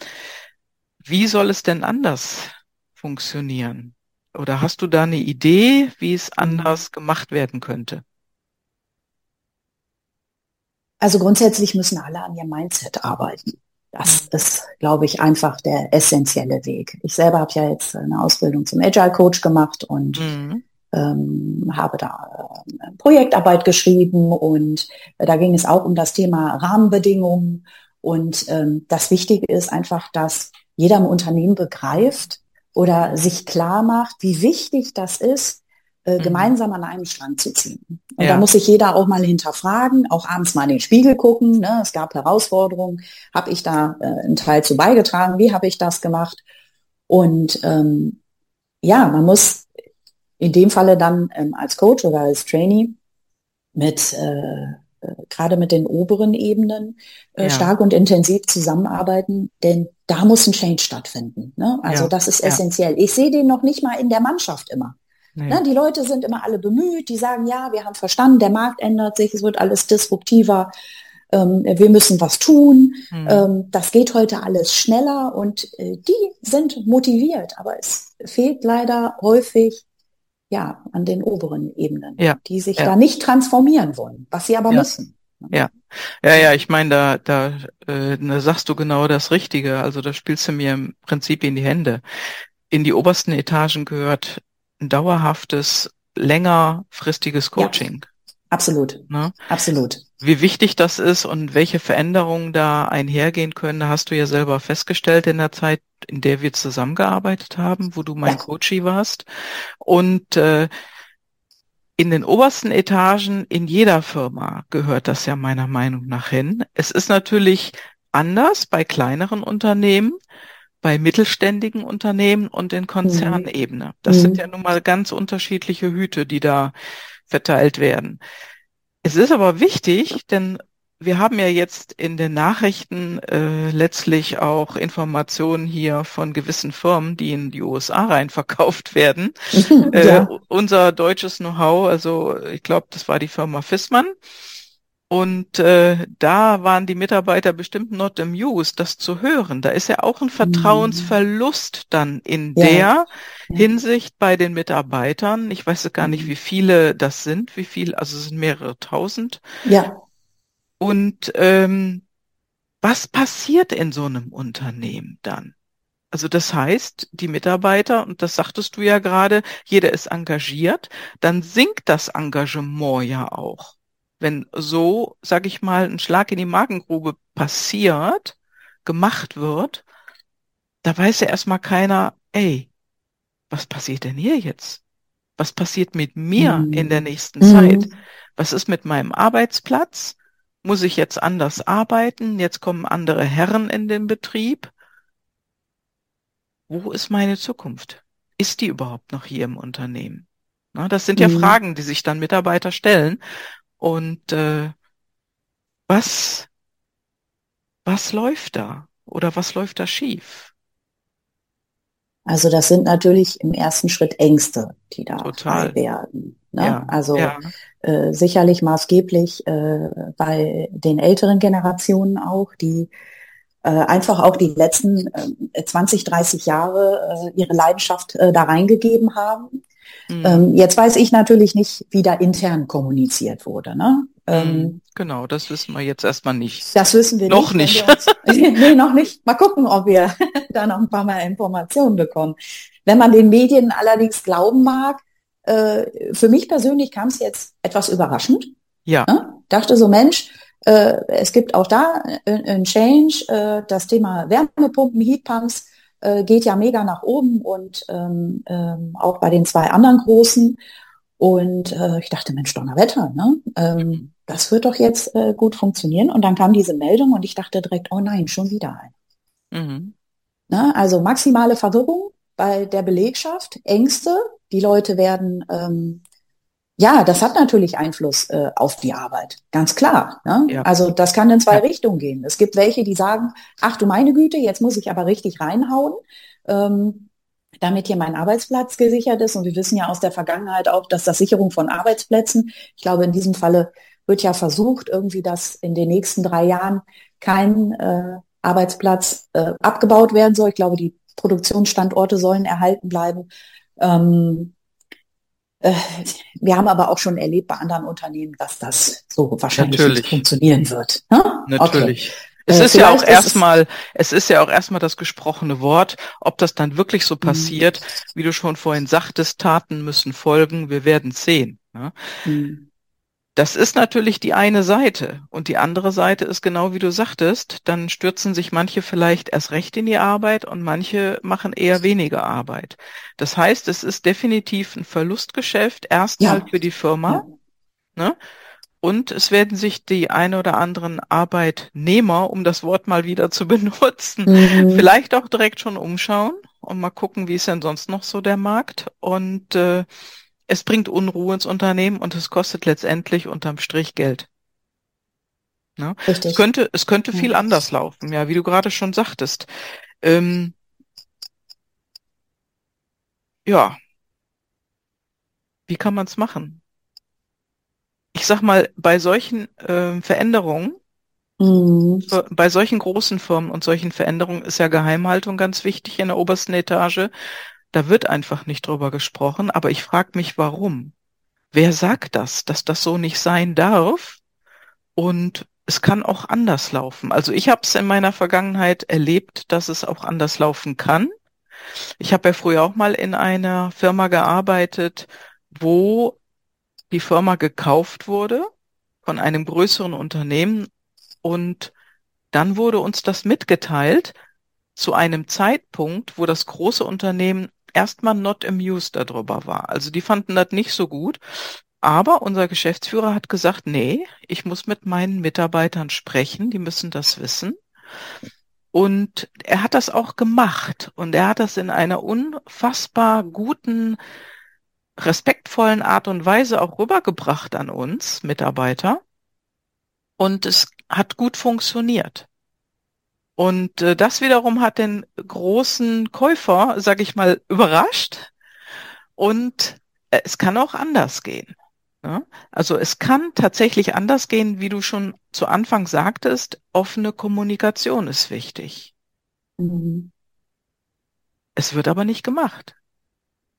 Wie soll es denn anders funktionieren? Oder hast du da eine Idee, wie es anders gemacht werden könnte? Also grundsätzlich müssen alle an ihrem Mindset arbeiten. Das ist, glaube ich, einfach der essentielle Weg. Ich selber habe ja jetzt eine Ausbildung zum Agile Coach gemacht und mhm. ähm, habe da äh, Projektarbeit geschrieben und äh, da ging es auch um das Thema Rahmenbedingungen. Und ähm, das Wichtige ist einfach, dass jeder im Unternehmen begreift oder sich klar macht, wie wichtig das ist, äh, mhm. gemeinsam an einem Strang zu ziehen. Und ja. da muss sich jeder auch mal hinterfragen, auch abends mal in den Spiegel gucken. Ne? Es gab Herausforderungen, habe ich da äh, einen Teil zu beigetragen, wie habe ich das gemacht? Und ähm, ja, man muss in dem Falle dann ähm, als Coach oder als Trainee mit äh, äh, gerade mit den oberen Ebenen äh, ja. stark und intensiv zusammenarbeiten, denn da muss ein Change stattfinden. Ne? Also ja. das ist essentiell. Ja. Ich sehe den noch nicht mal in der Mannschaft immer. Nee. Ne? Die Leute sind immer alle bemüht, die sagen, ja, wir haben verstanden, der Markt ändert sich, es wird alles disruptiver, ähm, wir müssen was tun, mhm. ähm, das geht heute alles schneller und äh, die sind motiviert, aber es fehlt leider häufig ja, an den oberen Ebenen, ja. die sich ja. da nicht transformieren wollen, was sie aber ja. müssen. Ja, ja, ja, ich meine, da, da, äh, da sagst du genau das Richtige. Also da spielst du mir im Prinzip in die Hände. In die obersten Etagen gehört ein dauerhaftes, längerfristiges Coaching. Absolut. Ne? Absolut. Wie wichtig das ist und welche Veränderungen da einhergehen können, hast du ja selber festgestellt in der Zeit, in der wir zusammengearbeitet haben, wo du mein ja. Coachie warst. Und äh, in den obersten Etagen in jeder Firma gehört das ja meiner Meinung nach hin. Es ist natürlich anders bei kleineren Unternehmen, bei mittelständigen Unternehmen und in Konzernebene. Das mhm. sind ja nun mal ganz unterschiedliche Hüte, die da verteilt werden. Es ist aber wichtig, denn wir haben ja jetzt in den Nachrichten äh, letztlich auch Informationen hier von gewissen Firmen, die in die USA rein verkauft werden. ja. äh, unser deutsches Know-how, also ich glaube, das war die Firma Fissmann, und äh, da waren die Mitarbeiter bestimmt not amused, das zu hören. Da ist ja auch ein mhm. Vertrauensverlust dann in ja. der Hinsicht bei den Mitarbeitern. Ich weiß gar nicht, mhm. wie viele das sind, wie viel, also es sind mehrere tausend. Ja. Und ähm, was passiert in so einem Unternehmen dann? Also das heißt, die Mitarbeiter, und das sagtest du ja gerade, jeder ist engagiert, dann sinkt das Engagement ja auch wenn so, sag ich mal, ein Schlag in die Magengrube passiert, gemacht wird, da weiß ja erstmal keiner, ey, was passiert denn hier jetzt? Was passiert mit mir mhm. in der nächsten mhm. Zeit? Was ist mit meinem Arbeitsplatz? Muss ich jetzt anders arbeiten? Jetzt kommen andere Herren in den Betrieb. Wo ist meine Zukunft? Ist die überhaupt noch hier im Unternehmen? Na, das sind ja mhm. Fragen, die sich dann Mitarbeiter stellen. Und äh, was, was läuft da? Oder was läuft da schief? Also das sind natürlich im ersten Schritt Ängste, die da frei werden. Ne? Ja, also ja. Äh, sicherlich maßgeblich äh, bei den älteren Generationen auch, die äh, einfach auch die letzten äh, 20, 30 Jahre äh, ihre Leidenschaft äh, da reingegeben haben. Mhm. Ähm, jetzt weiß ich natürlich nicht, wie da intern kommuniziert wurde. Ne? Ähm, mhm. genau, das wissen wir jetzt erstmal nicht. Das wissen wir noch nicht. nicht. Uns, nee, noch nicht. Mal gucken, ob wir da noch ein paar Mal Informationen bekommen. Wenn man den Medien allerdings glauben mag, äh, für mich persönlich kam es jetzt etwas überraschend. Ja. Ne? Dachte so, Mensch, äh, es gibt auch da ein Change. Äh, das Thema Wärmepumpen, Heatpumps äh, geht ja mega nach oben und ähm, ähm, auch bei den zwei anderen großen. Und äh, ich dachte, Mensch, Donnerwetter, ne? Ähm, das wird doch jetzt äh, gut funktionieren. Und dann kam diese Meldung und ich dachte direkt, oh nein, schon wieder ein. Mhm. Na, also maximale Verwirrung bei der Belegschaft, Ängste. Die Leute werden ähm, ja, das hat natürlich Einfluss äh, auf die Arbeit, ganz klar. Ne? Ja. Also das kann in zwei ja. Richtungen gehen. Es gibt welche, die sagen, ach du meine Güte, jetzt muss ich aber richtig reinhauen, ähm, damit hier mein Arbeitsplatz gesichert ist. Und wir wissen ja aus der Vergangenheit auch, dass das Sicherung von Arbeitsplätzen, ich glaube, in diesem Falle wird ja versucht, irgendwie, dass in den nächsten drei Jahren kein äh, Arbeitsplatz äh, abgebaut werden soll. Ich glaube, die Produktionsstandorte sollen erhalten bleiben. Ähm, äh, wir haben aber auch schon erlebt bei anderen Unternehmen, dass das so wahrscheinlich Natürlich. nicht funktionieren wird. Ne? Natürlich. Okay. Es äh, ist ja auch erstmal, es ist ja auch erstmal das gesprochene Wort. Ob das dann wirklich so mhm. passiert, mhm. wie du schon vorhin sagtest, Taten müssen folgen, wir werden sehen. Ne? Mhm. Das ist natürlich die eine Seite. Und die andere Seite ist genau wie du sagtest, dann stürzen sich manche vielleicht erst recht in die Arbeit und manche machen eher weniger Arbeit. Das heißt, es ist definitiv ein Verlustgeschäft, erstmal ja. für die Firma. Ja. Ne? Und es werden sich die ein oder anderen Arbeitnehmer, um das Wort mal wieder zu benutzen, mhm. vielleicht auch direkt schon umschauen und mal gucken, wie ist denn sonst noch so der Markt. Und äh, es bringt Unruhe ins Unternehmen und es kostet letztendlich unterm Strich Geld. Ne? Es könnte, es könnte viel ja. anders laufen, ja, wie du gerade schon sagtest. Ähm, ja. Wie kann man es machen? Ich sag mal, bei solchen äh, Veränderungen, mhm. bei solchen großen Firmen und solchen Veränderungen ist ja Geheimhaltung ganz wichtig in der obersten Etage. Da wird einfach nicht drüber gesprochen, aber ich frage mich, warum? Wer sagt das, dass das so nicht sein darf? Und es kann auch anders laufen. Also ich habe es in meiner Vergangenheit erlebt, dass es auch anders laufen kann. Ich habe ja früher auch mal in einer Firma gearbeitet, wo die Firma gekauft wurde von einem größeren Unternehmen und dann wurde uns das mitgeteilt zu einem Zeitpunkt, wo das große Unternehmen erstmal not amused darüber war. Also die fanden das nicht so gut. Aber unser Geschäftsführer hat gesagt, nee, ich muss mit meinen Mitarbeitern sprechen, die müssen das wissen. Und er hat das auch gemacht und er hat das in einer unfassbar guten, respektvollen Art und Weise auch rübergebracht an uns Mitarbeiter. Und es hat gut funktioniert. Und äh, das wiederum hat den großen Käufer, sag ich mal, überrascht. Und äh, es kann auch anders gehen. Ne? Also es kann tatsächlich anders gehen, wie du schon zu Anfang sagtest. Offene Kommunikation ist wichtig. Mhm. Es wird aber nicht gemacht.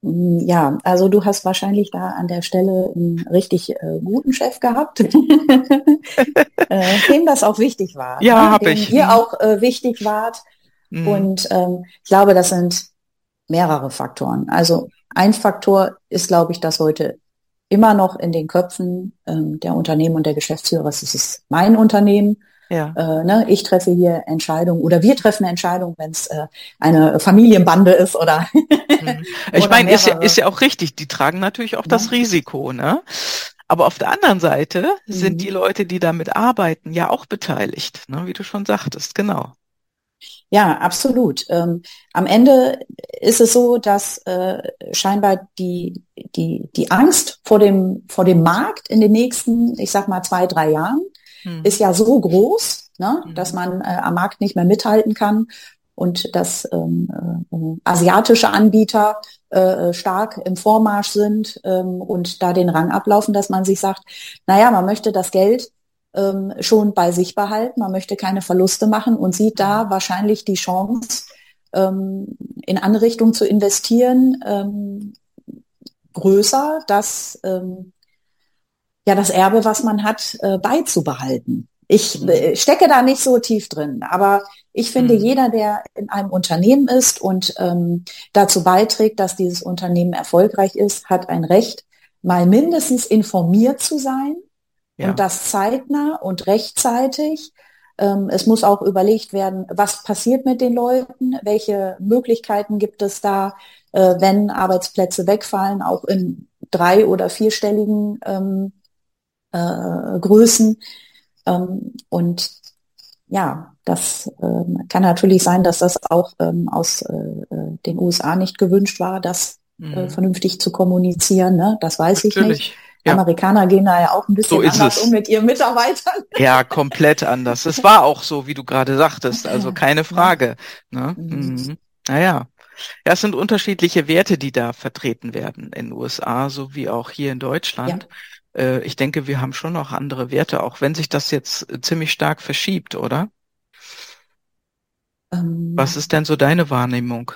Mm, ja, also du hast wahrscheinlich da an der Stelle einen richtig äh, guten Chef gehabt, äh, dem das auch wichtig war. Ja, ne? habe ich. Ihr auch äh, wichtig wart. Mhm. Und ähm, ich glaube, das sind mehrere Faktoren. Also ein Faktor ist, glaube ich, dass heute immer noch in den Köpfen ähm, der Unternehmen und der Geschäftsführer, es ist mein Unternehmen, ja. Äh, ne, ich treffe hier Entscheidungen oder wir treffen Entscheidungen, wenn es äh, eine Familienbande ist oder. Mhm. ich meine, ist ja, ist ja auch richtig. Die tragen natürlich auch ja. das Risiko, ne? Aber auf der anderen Seite mhm. sind die Leute, die damit arbeiten, ja auch beteiligt, ne? wie du schon sagtest, genau. Ja, absolut. Ähm, am Ende ist es so, dass äh, scheinbar die, die, die Angst vor dem, vor dem Markt in den nächsten, ich sag mal, zwei, drei Jahren hm. ist ja so groß, ne, hm. dass man äh, am Markt nicht mehr mithalten kann und dass ähm, äh, asiatische Anbieter äh, stark im Vormarsch sind ähm, und da den Rang ablaufen, dass man sich sagt, naja, man möchte das Geld ähm, schon bei sich behalten, man möchte keine Verluste machen und sieht da wahrscheinlich die Chance, ähm, in andere zu investieren, ähm, größer, dass ähm, ja das Erbe, was man hat, äh, beizubehalten. Ich äh, stecke da nicht so tief drin, aber ich finde, mhm. jeder, der in einem Unternehmen ist und ähm, dazu beiträgt, dass dieses Unternehmen erfolgreich ist, hat ein Recht, mal mindestens informiert zu sein ja. und das zeitnah und rechtzeitig. Ähm, es muss auch überlegt werden, was passiert mit den Leuten, welche Möglichkeiten gibt es da, äh, wenn Arbeitsplätze wegfallen, auch in drei- oder vierstelligen ähm, äh, Größen. Ähm, und ja, das ähm, kann natürlich sein, dass das auch ähm, aus äh, äh den USA nicht gewünscht war, das äh, mhm. äh, vernünftig zu kommunizieren. Ne? Das weiß natürlich. ich nicht. Ja. Amerikaner gehen da ja auch ein bisschen so anders es. um mit ihren Mitarbeitern. Ja, komplett anders. Es war auch so, wie du gerade sagtest, also keine Frage. Ne? Mhm. Mhm. Naja. Ja, es sind unterschiedliche Werte, die da vertreten werden in den USA, so wie auch hier in Deutschland. Ja ich denke, wir haben schon noch andere Werte, auch wenn sich das jetzt äh, ziemlich stark verschiebt, oder? Ähm, Was ist denn so deine Wahrnehmung?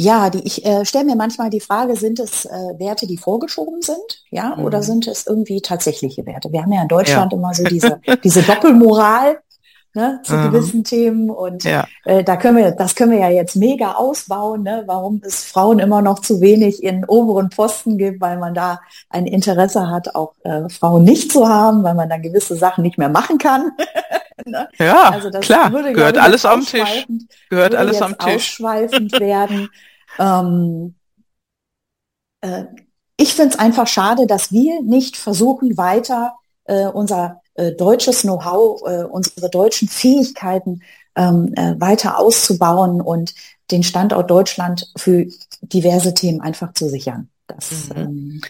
Ja, die, ich äh, stelle mir manchmal die Frage, sind es äh, Werte, die vorgeschoben sind, ja, mhm. oder sind es irgendwie tatsächliche Werte? Wir haben ja in Deutschland ja. immer so diese, diese Doppelmoral, ne, zu mhm. gewissen Themen. Und ja. äh, da können wir, das können wir ja jetzt mega ausbauen, ne, warum es Frauen immer noch zu wenig in oberen Posten gibt, weil man da ein Interesse hat, auch äh, Frauen nicht zu haben, weil man dann gewisse Sachen nicht mehr machen kann. ne? Ja, also das klar, würde, gehört ich, alles am Tisch. Gehört alles am Tisch. Ausschweifend werden. ähm, äh, ich finde es einfach schade, dass wir nicht versuchen, weiter äh, unser äh, deutsches Know-how, äh, unsere deutschen Fähigkeiten ähm, äh, weiter auszubauen und den Standort Deutschland für diverse Themen einfach zu sichern. Das, mhm. ähm,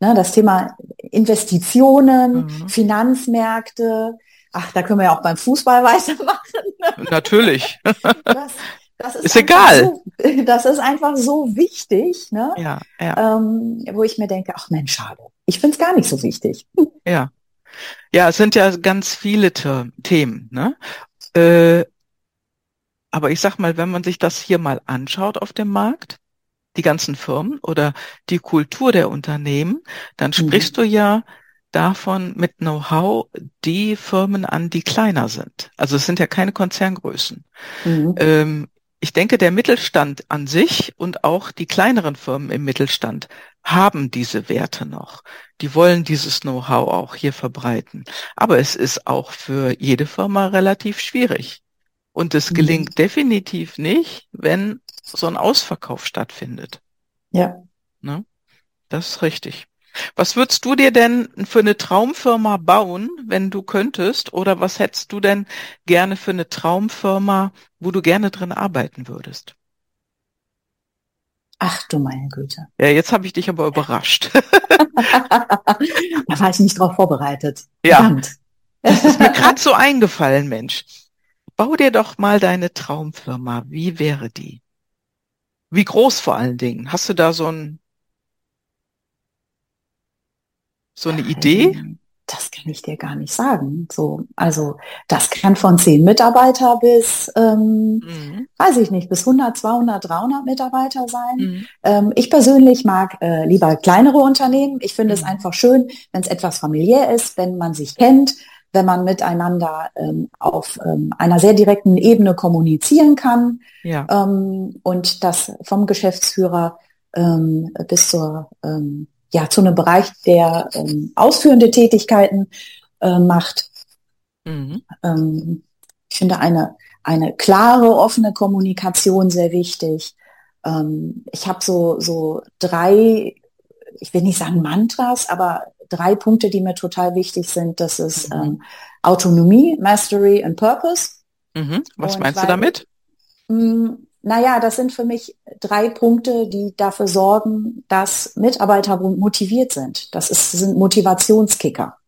ne, das Thema Investitionen, mhm. Finanzmärkte, ach, da können wir ja auch beim Fußball weitermachen. Natürlich. Das, das ist, ist egal. So, das ist einfach so wichtig, ne? Ja, ja. Ähm, wo ich mir denke, ach Mensch, schade. Ich finde es gar nicht so wichtig. Ja, ja, es sind ja ganz viele Themen, ne? Äh, aber ich sag mal, wenn man sich das hier mal anschaut auf dem Markt, die ganzen Firmen oder die Kultur der Unternehmen, dann mhm. sprichst du ja davon mit Know-how die Firmen an, die kleiner sind. Also es sind ja keine Konzerngrößen. Mhm. Ähm, ich denke, der Mittelstand an sich und auch die kleineren Firmen im Mittelstand haben diese Werte noch. Die wollen dieses Know-how auch hier verbreiten. Aber es ist auch für jede Firma relativ schwierig. Und es mhm. gelingt definitiv nicht, wenn so ein Ausverkauf stattfindet. Ja. Ne? Das ist richtig. Was würdest du dir denn für eine Traumfirma bauen, wenn du könntest? Oder was hättest du denn gerne für eine Traumfirma, wo du gerne drin arbeiten würdest? Ach du meine Güte. Ja, jetzt habe ich dich aber überrascht. da war ich nicht drauf vorbereitet. Ja. Verdammt. Das ist mir gerade so eingefallen, Mensch. Bau dir doch mal deine Traumfirma. Wie wäre die? Wie groß vor allen Dingen? Hast du da so ein So eine Idee? Das kann ich dir gar nicht sagen. So, also das kann von zehn Mitarbeiter bis, ähm, mhm. weiß ich nicht, bis 100, 200, 300 Mitarbeiter sein. Mhm. Ähm, ich persönlich mag äh, lieber kleinere Unternehmen. Ich finde mhm. es einfach schön, wenn es etwas familiär ist, wenn man sich kennt, wenn man miteinander ähm, auf ähm, einer sehr direkten Ebene kommunizieren kann ja. ähm, und das vom Geschäftsführer ähm, bis zur ähm, ja, zu einem Bereich, der ähm, ausführende Tätigkeiten äh, macht. Mhm. Ähm, ich finde eine, eine klare, offene Kommunikation sehr wichtig. Ähm, ich habe so, so drei, ich will nicht sagen Mantras, aber drei Punkte, die mir total wichtig sind. Das ist mhm. ähm, Autonomie, Mastery and Purpose. Mhm. Was und meinst weil, du damit? Naja, das sind für mich drei Punkte, die dafür sorgen, dass Mitarbeiter motiviert sind. Das ist, sind Motivationskicker.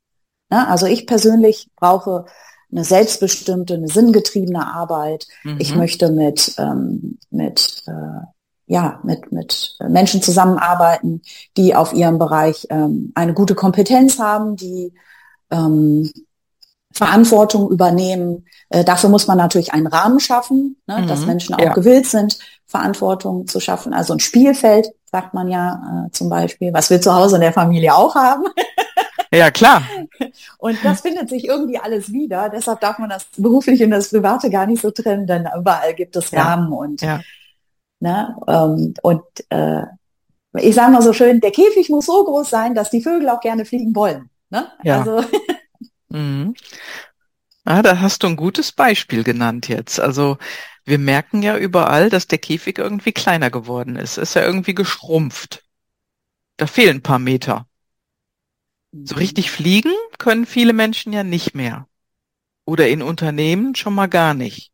Ne? Also ich persönlich brauche eine selbstbestimmte, eine sinngetriebene Arbeit. Mhm. Ich möchte mit, ähm, mit, äh, ja, mit, mit Menschen zusammenarbeiten, die auf ihrem Bereich ähm, eine gute Kompetenz haben, die ähm, Verantwortung übernehmen. Äh, dafür muss man natürlich einen Rahmen schaffen, ne, mhm. dass Menschen auch ja. gewillt sind, Verantwortung zu schaffen. Also ein Spielfeld, sagt man ja äh, zum Beispiel, was wir zu Hause in der Familie auch haben. Ja, klar. Und das findet sich irgendwie alles wieder. Deshalb darf man das berufliche und das Private gar nicht so trennen, denn überall gibt es Rahmen ja. und, ja. Ne, ähm, und äh, ich sage mal so schön, der Käfig muss so groß sein, dass die Vögel auch gerne fliegen wollen. Ne? Ja. Also Mhm. Ah, da hast du ein gutes Beispiel genannt jetzt. Also wir merken ja überall, dass der Käfig irgendwie kleiner geworden ist. Ist ja irgendwie geschrumpft. Da fehlen ein paar Meter. So mhm. richtig fliegen können viele Menschen ja nicht mehr. Oder in Unternehmen schon mal gar nicht.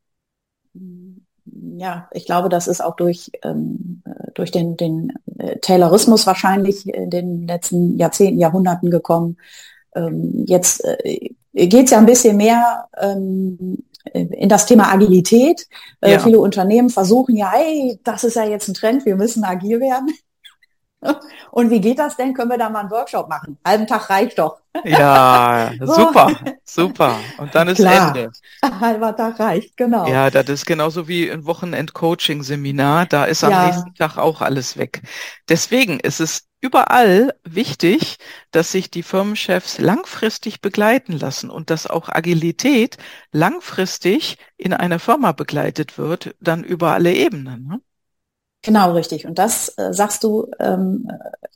Ja, ich glaube, das ist auch durch, ähm, durch den, den äh, Taylorismus wahrscheinlich in den letzten Jahrzehnten, Jahrhunderten gekommen, ähm, jetzt äh, geht es ja ein bisschen mehr ähm, in das Thema Agilität. Äh, ja. Viele Unternehmen versuchen ja, hey, das ist ja jetzt ein Trend, wir müssen agil werden. Und wie geht das denn? Können wir da mal einen Workshop machen? Halben Tag reicht doch. Ja, super, super. Und dann ist Klar. Ende. Halber Tag reicht, genau. Ja, das ist genauso wie ein Wochenend-Coaching-Seminar. Da ist am ja. nächsten Tag auch alles weg. Deswegen ist es überall wichtig, dass sich die Firmenchefs langfristig begleiten lassen und dass auch Agilität langfristig in einer Firma begleitet wird, dann über alle Ebenen. Ne? Genau, richtig. Und das äh, sagst du ähm,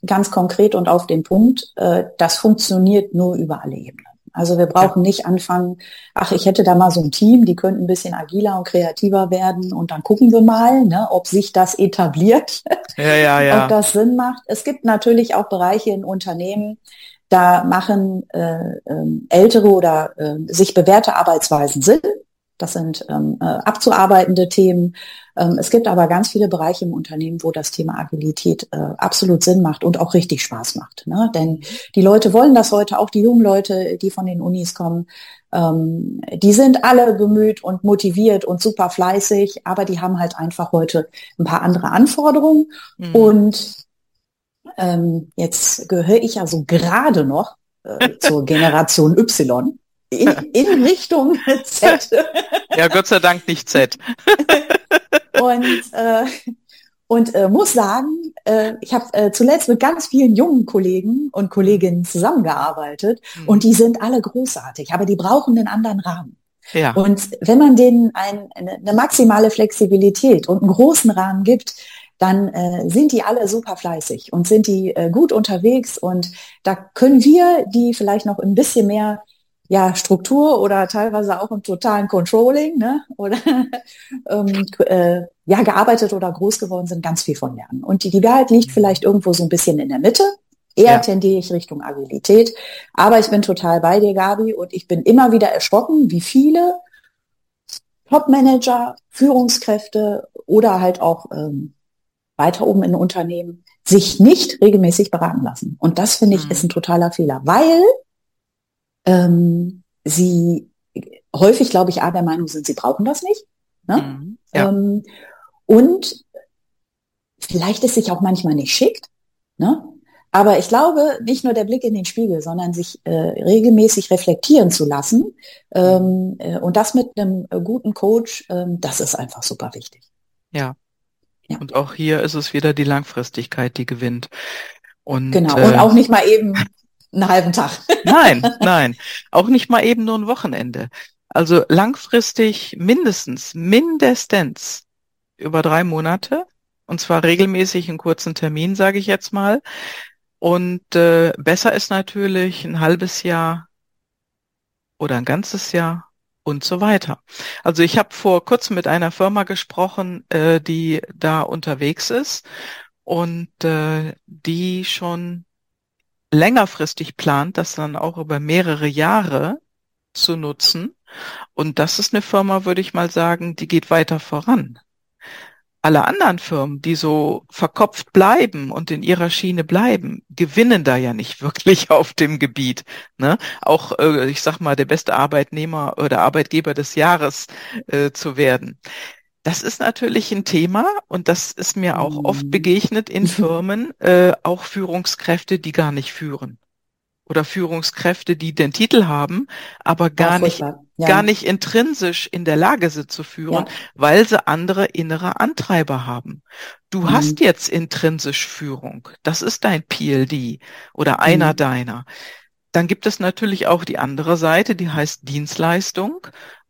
ganz konkret und auf den Punkt. Äh, das funktioniert nur über alle Ebenen. Also wir brauchen nicht anfangen, ach, ich hätte da mal so ein Team, die könnten ein bisschen agiler und kreativer werden und dann gucken wir mal, ne, ob sich das etabliert, ja, ja, ja. ob das Sinn macht. Es gibt natürlich auch Bereiche in Unternehmen, da machen äh, äh, ältere oder äh, sich bewährte Arbeitsweisen Sinn. Das sind ähm, äh, abzuarbeitende Themen. Ähm, es gibt aber ganz viele Bereiche im Unternehmen, wo das Thema Agilität äh, absolut Sinn macht und auch richtig Spaß macht. Ne? Denn die Leute wollen das heute, auch die jungen Leute, die von den Unis kommen, ähm, die sind alle bemüht und motiviert und super fleißig, aber die haben halt einfach heute ein paar andere Anforderungen. Mhm. Und ähm, jetzt gehöre ich ja so gerade noch äh, zur Generation Y in, in Richtung Z. Ja, Gott sei Dank nicht Z. und äh, und äh, muss sagen, äh, ich habe äh, zuletzt mit ganz vielen jungen Kollegen und Kolleginnen zusammengearbeitet mhm. und die sind alle großartig, aber die brauchen einen anderen Rahmen. Ja. Und wenn man denen ein, eine, eine maximale Flexibilität und einen großen Rahmen gibt, dann äh, sind die alle super fleißig und sind die äh, gut unterwegs und da können wir die vielleicht noch ein bisschen mehr ja, Struktur oder teilweise auch im totalen Controlling, ne? Oder ähm, äh, ja, gearbeitet oder groß geworden sind, ganz viel von lernen. Und die, die Wahrheit liegt vielleicht irgendwo so ein bisschen in der Mitte. Eher ja. tendiere ich Richtung Agilität. Aber ich bin total bei dir, Gabi, und ich bin immer wieder erschrocken, wie viele Top-Manager, Führungskräfte oder halt auch ähm, weiter oben in Unternehmen sich nicht regelmäßig beraten lassen. Und das finde ich mhm. ist ein totaler Fehler, weil ähm, sie häufig, glaube ich, A der Meinung sind, sie brauchen das nicht. Ne? Mhm, ja. ähm, und vielleicht es sich auch manchmal nicht schickt. Ne? Aber ich glaube, nicht nur der Blick in den Spiegel, sondern sich äh, regelmäßig reflektieren zu lassen ähm, äh, und das mit einem äh, guten Coach, ähm, das ist einfach super wichtig. Ja. ja. Und auch hier ist es wieder die Langfristigkeit, die gewinnt. Und, genau, und äh, auch nicht mal eben einen halben Tag. Nein, nein. Auch nicht mal eben nur ein Wochenende. Also langfristig mindestens, mindestens über drei Monate. Und zwar regelmäßig in kurzen Termin, sage ich jetzt mal. Und äh, besser ist natürlich ein halbes Jahr oder ein ganzes Jahr und so weiter. Also ich habe vor kurzem mit einer Firma gesprochen, äh, die da unterwegs ist und äh, die schon längerfristig plant, das dann auch über mehrere Jahre zu nutzen. Und das ist eine Firma, würde ich mal sagen, die geht weiter voran. Alle anderen Firmen, die so verkopft bleiben und in ihrer Schiene bleiben, gewinnen da ja nicht wirklich auf dem Gebiet. Ne? Auch, äh, ich sag mal, der beste Arbeitnehmer oder Arbeitgeber des Jahres äh, zu werden. Das ist natürlich ein Thema und das ist mir auch oft mhm. begegnet in Firmen, äh, auch Führungskräfte, die gar nicht führen oder Führungskräfte, die den Titel haben, aber gar nicht, ja. gar nicht intrinsisch in der Lage sind zu führen, ja. weil sie andere innere Antreiber haben. Du mhm. hast jetzt intrinsisch Führung. Das ist dein PLD oder einer mhm. deiner. Dann gibt es natürlich auch die andere Seite, die heißt Dienstleistung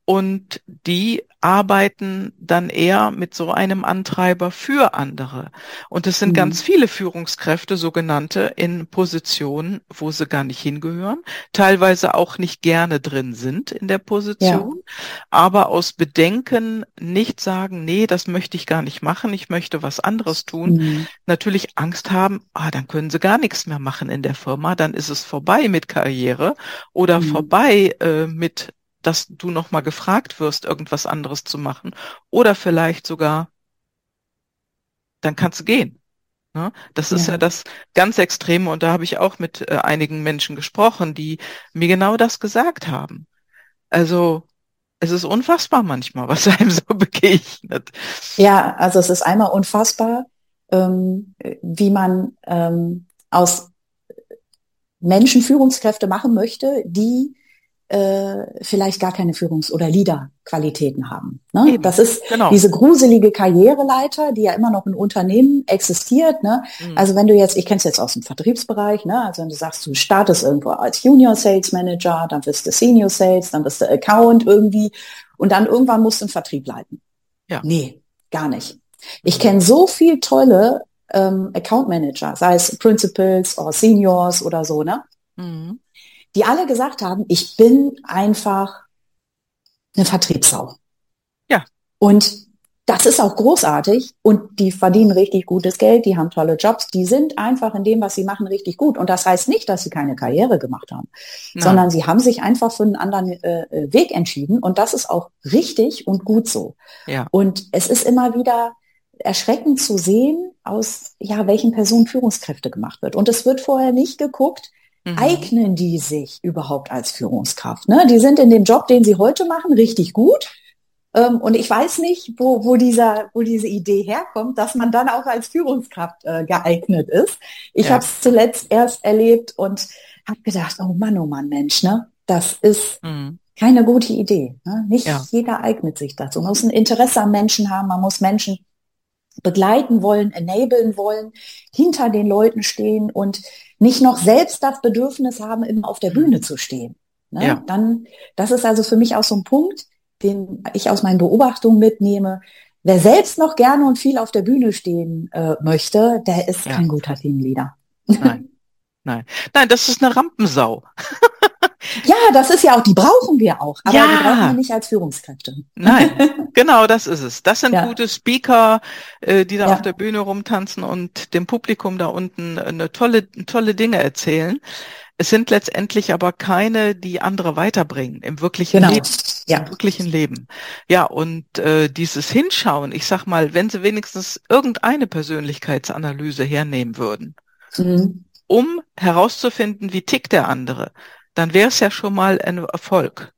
und die arbeiten dann eher mit so einem Antreiber für andere. Und es sind mhm. ganz viele Führungskräfte, sogenannte, in Positionen, wo sie gar nicht hingehören, teilweise auch nicht gerne drin sind in der Position, ja. aber aus Bedenken nicht sagen, nee, das möchte ich gar nicht machen, ich möchte was anderes tun, mhm. natürlich Angst haben, ah, dann können sie gar nichts mehr machen in der Firma, dann ist es vorbei mit Karriere oder mhm. vorbei äh, mit dass du nochmal gefragt wirst, irgendwas anderes zu machen. Oder vielleicht sogar, dann kannst du gehen. Ne? Das ja. ist ja das ganz Extreme und da habe ich auch mit äh, einigen Menschen gesprochen, die mir genau das gesagt haben. Also es ist unfassbar manchmal, was einem so begegnet. Ja, also es ist einmal unfassbar, ähm, wie man ähm, aus Menschen Führungskräfte machen möchte, die äh, vielleicht gar keine Führungs- oder Leader-Qualitäten haben. Ne? Eben, das ist genau. diese gruselige Karriereleiter, die ja immer noch in Unternehmen existiert. Ne? Mhm. Also wenn du jetzt, ich kenne es jetzt aus dem Vertriebsbereich, ne? also wenn du sagst, du startest irgendwo als Junior Sales Manager, dann wirst du Senior Sales, dann wirst du Account irgendwie und dann irgendwann musst du einen Vertrieb leiten. Ja. Nee, gar nicht. Ich kenne so viel tolle ähm, Account Manager, sei es Principals oder Seniors oder so, ne? Mhm die alle gesagt haben, ich bin einfach eine Vertriebssau. Ja. Und das ist auch großartig und die verdienen richtig gutes Geld, die haben tolle Jobs, die sind einfach in dem, was sie machen, richtig gut. Und das heißt nicht, dass sie keine Karriere gemacht haben, Nein. sondern sie haben sich einfach für einen anderen äh, äh, Weg entschieden und das ist auch richtig und gut so. Ja. Und es ist immer wieder erschreckend zu sehen, aus ja, welchen Personen Führungskräfte gemacht wird. Und es wird vorher nicht geguckt, Mhm. Eignen die sich überhaupt als Führungskraft? Ne? Die sind in dem Job, den sie heute machen, richtig gut. Ähm, und ich weiß nicht, wo, wo, dieser, wo diese Idee herkommt, dass man dann auch als Führungskraft äh, geeignet ist. Ich ja. habe es zuletzt erst erlebt und habe gedacht, oh Mann, oh Mann, Mensch, ne? das ist mhm. keine gute Idee. Ne? Nicht ja. jeder eignet sich dazu. Man muss ein Interesse am Menschen haben, man muss Menschen begleiten wollen, enablen wollen, hinter den Leuten stehen und nicht noch selbst das Bedürfnis haben, immer auf der Bühne zu stehen. Ne? Ja. Dann, das ist also für mich auch so ein Punkt, den ich aus meinen Beobachtungen mitnehme. Wer selbst noch gerne und viel auf der Bühne stehen äh, möchte, der ist ja. kein guter Teamleader. Nein. Nein. Nein, das ist eine Rampensau. Ja, das ist ja auch, die brauchen wir auch, aber ja. die brauchen wir nicht als Führungskräfte. Nein, genau, das ist es. Das sind ja. gute Speaker, äh, die da ja. auf der Bühne rumtanzen und dem Publikum da unten eine tolle, tolle Dinge erzählen. Es sind letztendlich aber keine, die andere weiterbringen im wirklichen genau. Leben. Ja. Im wirklichen Leben. Ja, und äh, dieses Hinschauen, ich sag mal, wenn sie wenigstens irgendeine Persönlichkeitsanalyse hernehmen würden, mhm. Um herauszufinden, wie tickt der andere, dann wäre es ja schon mal ein Erfolg.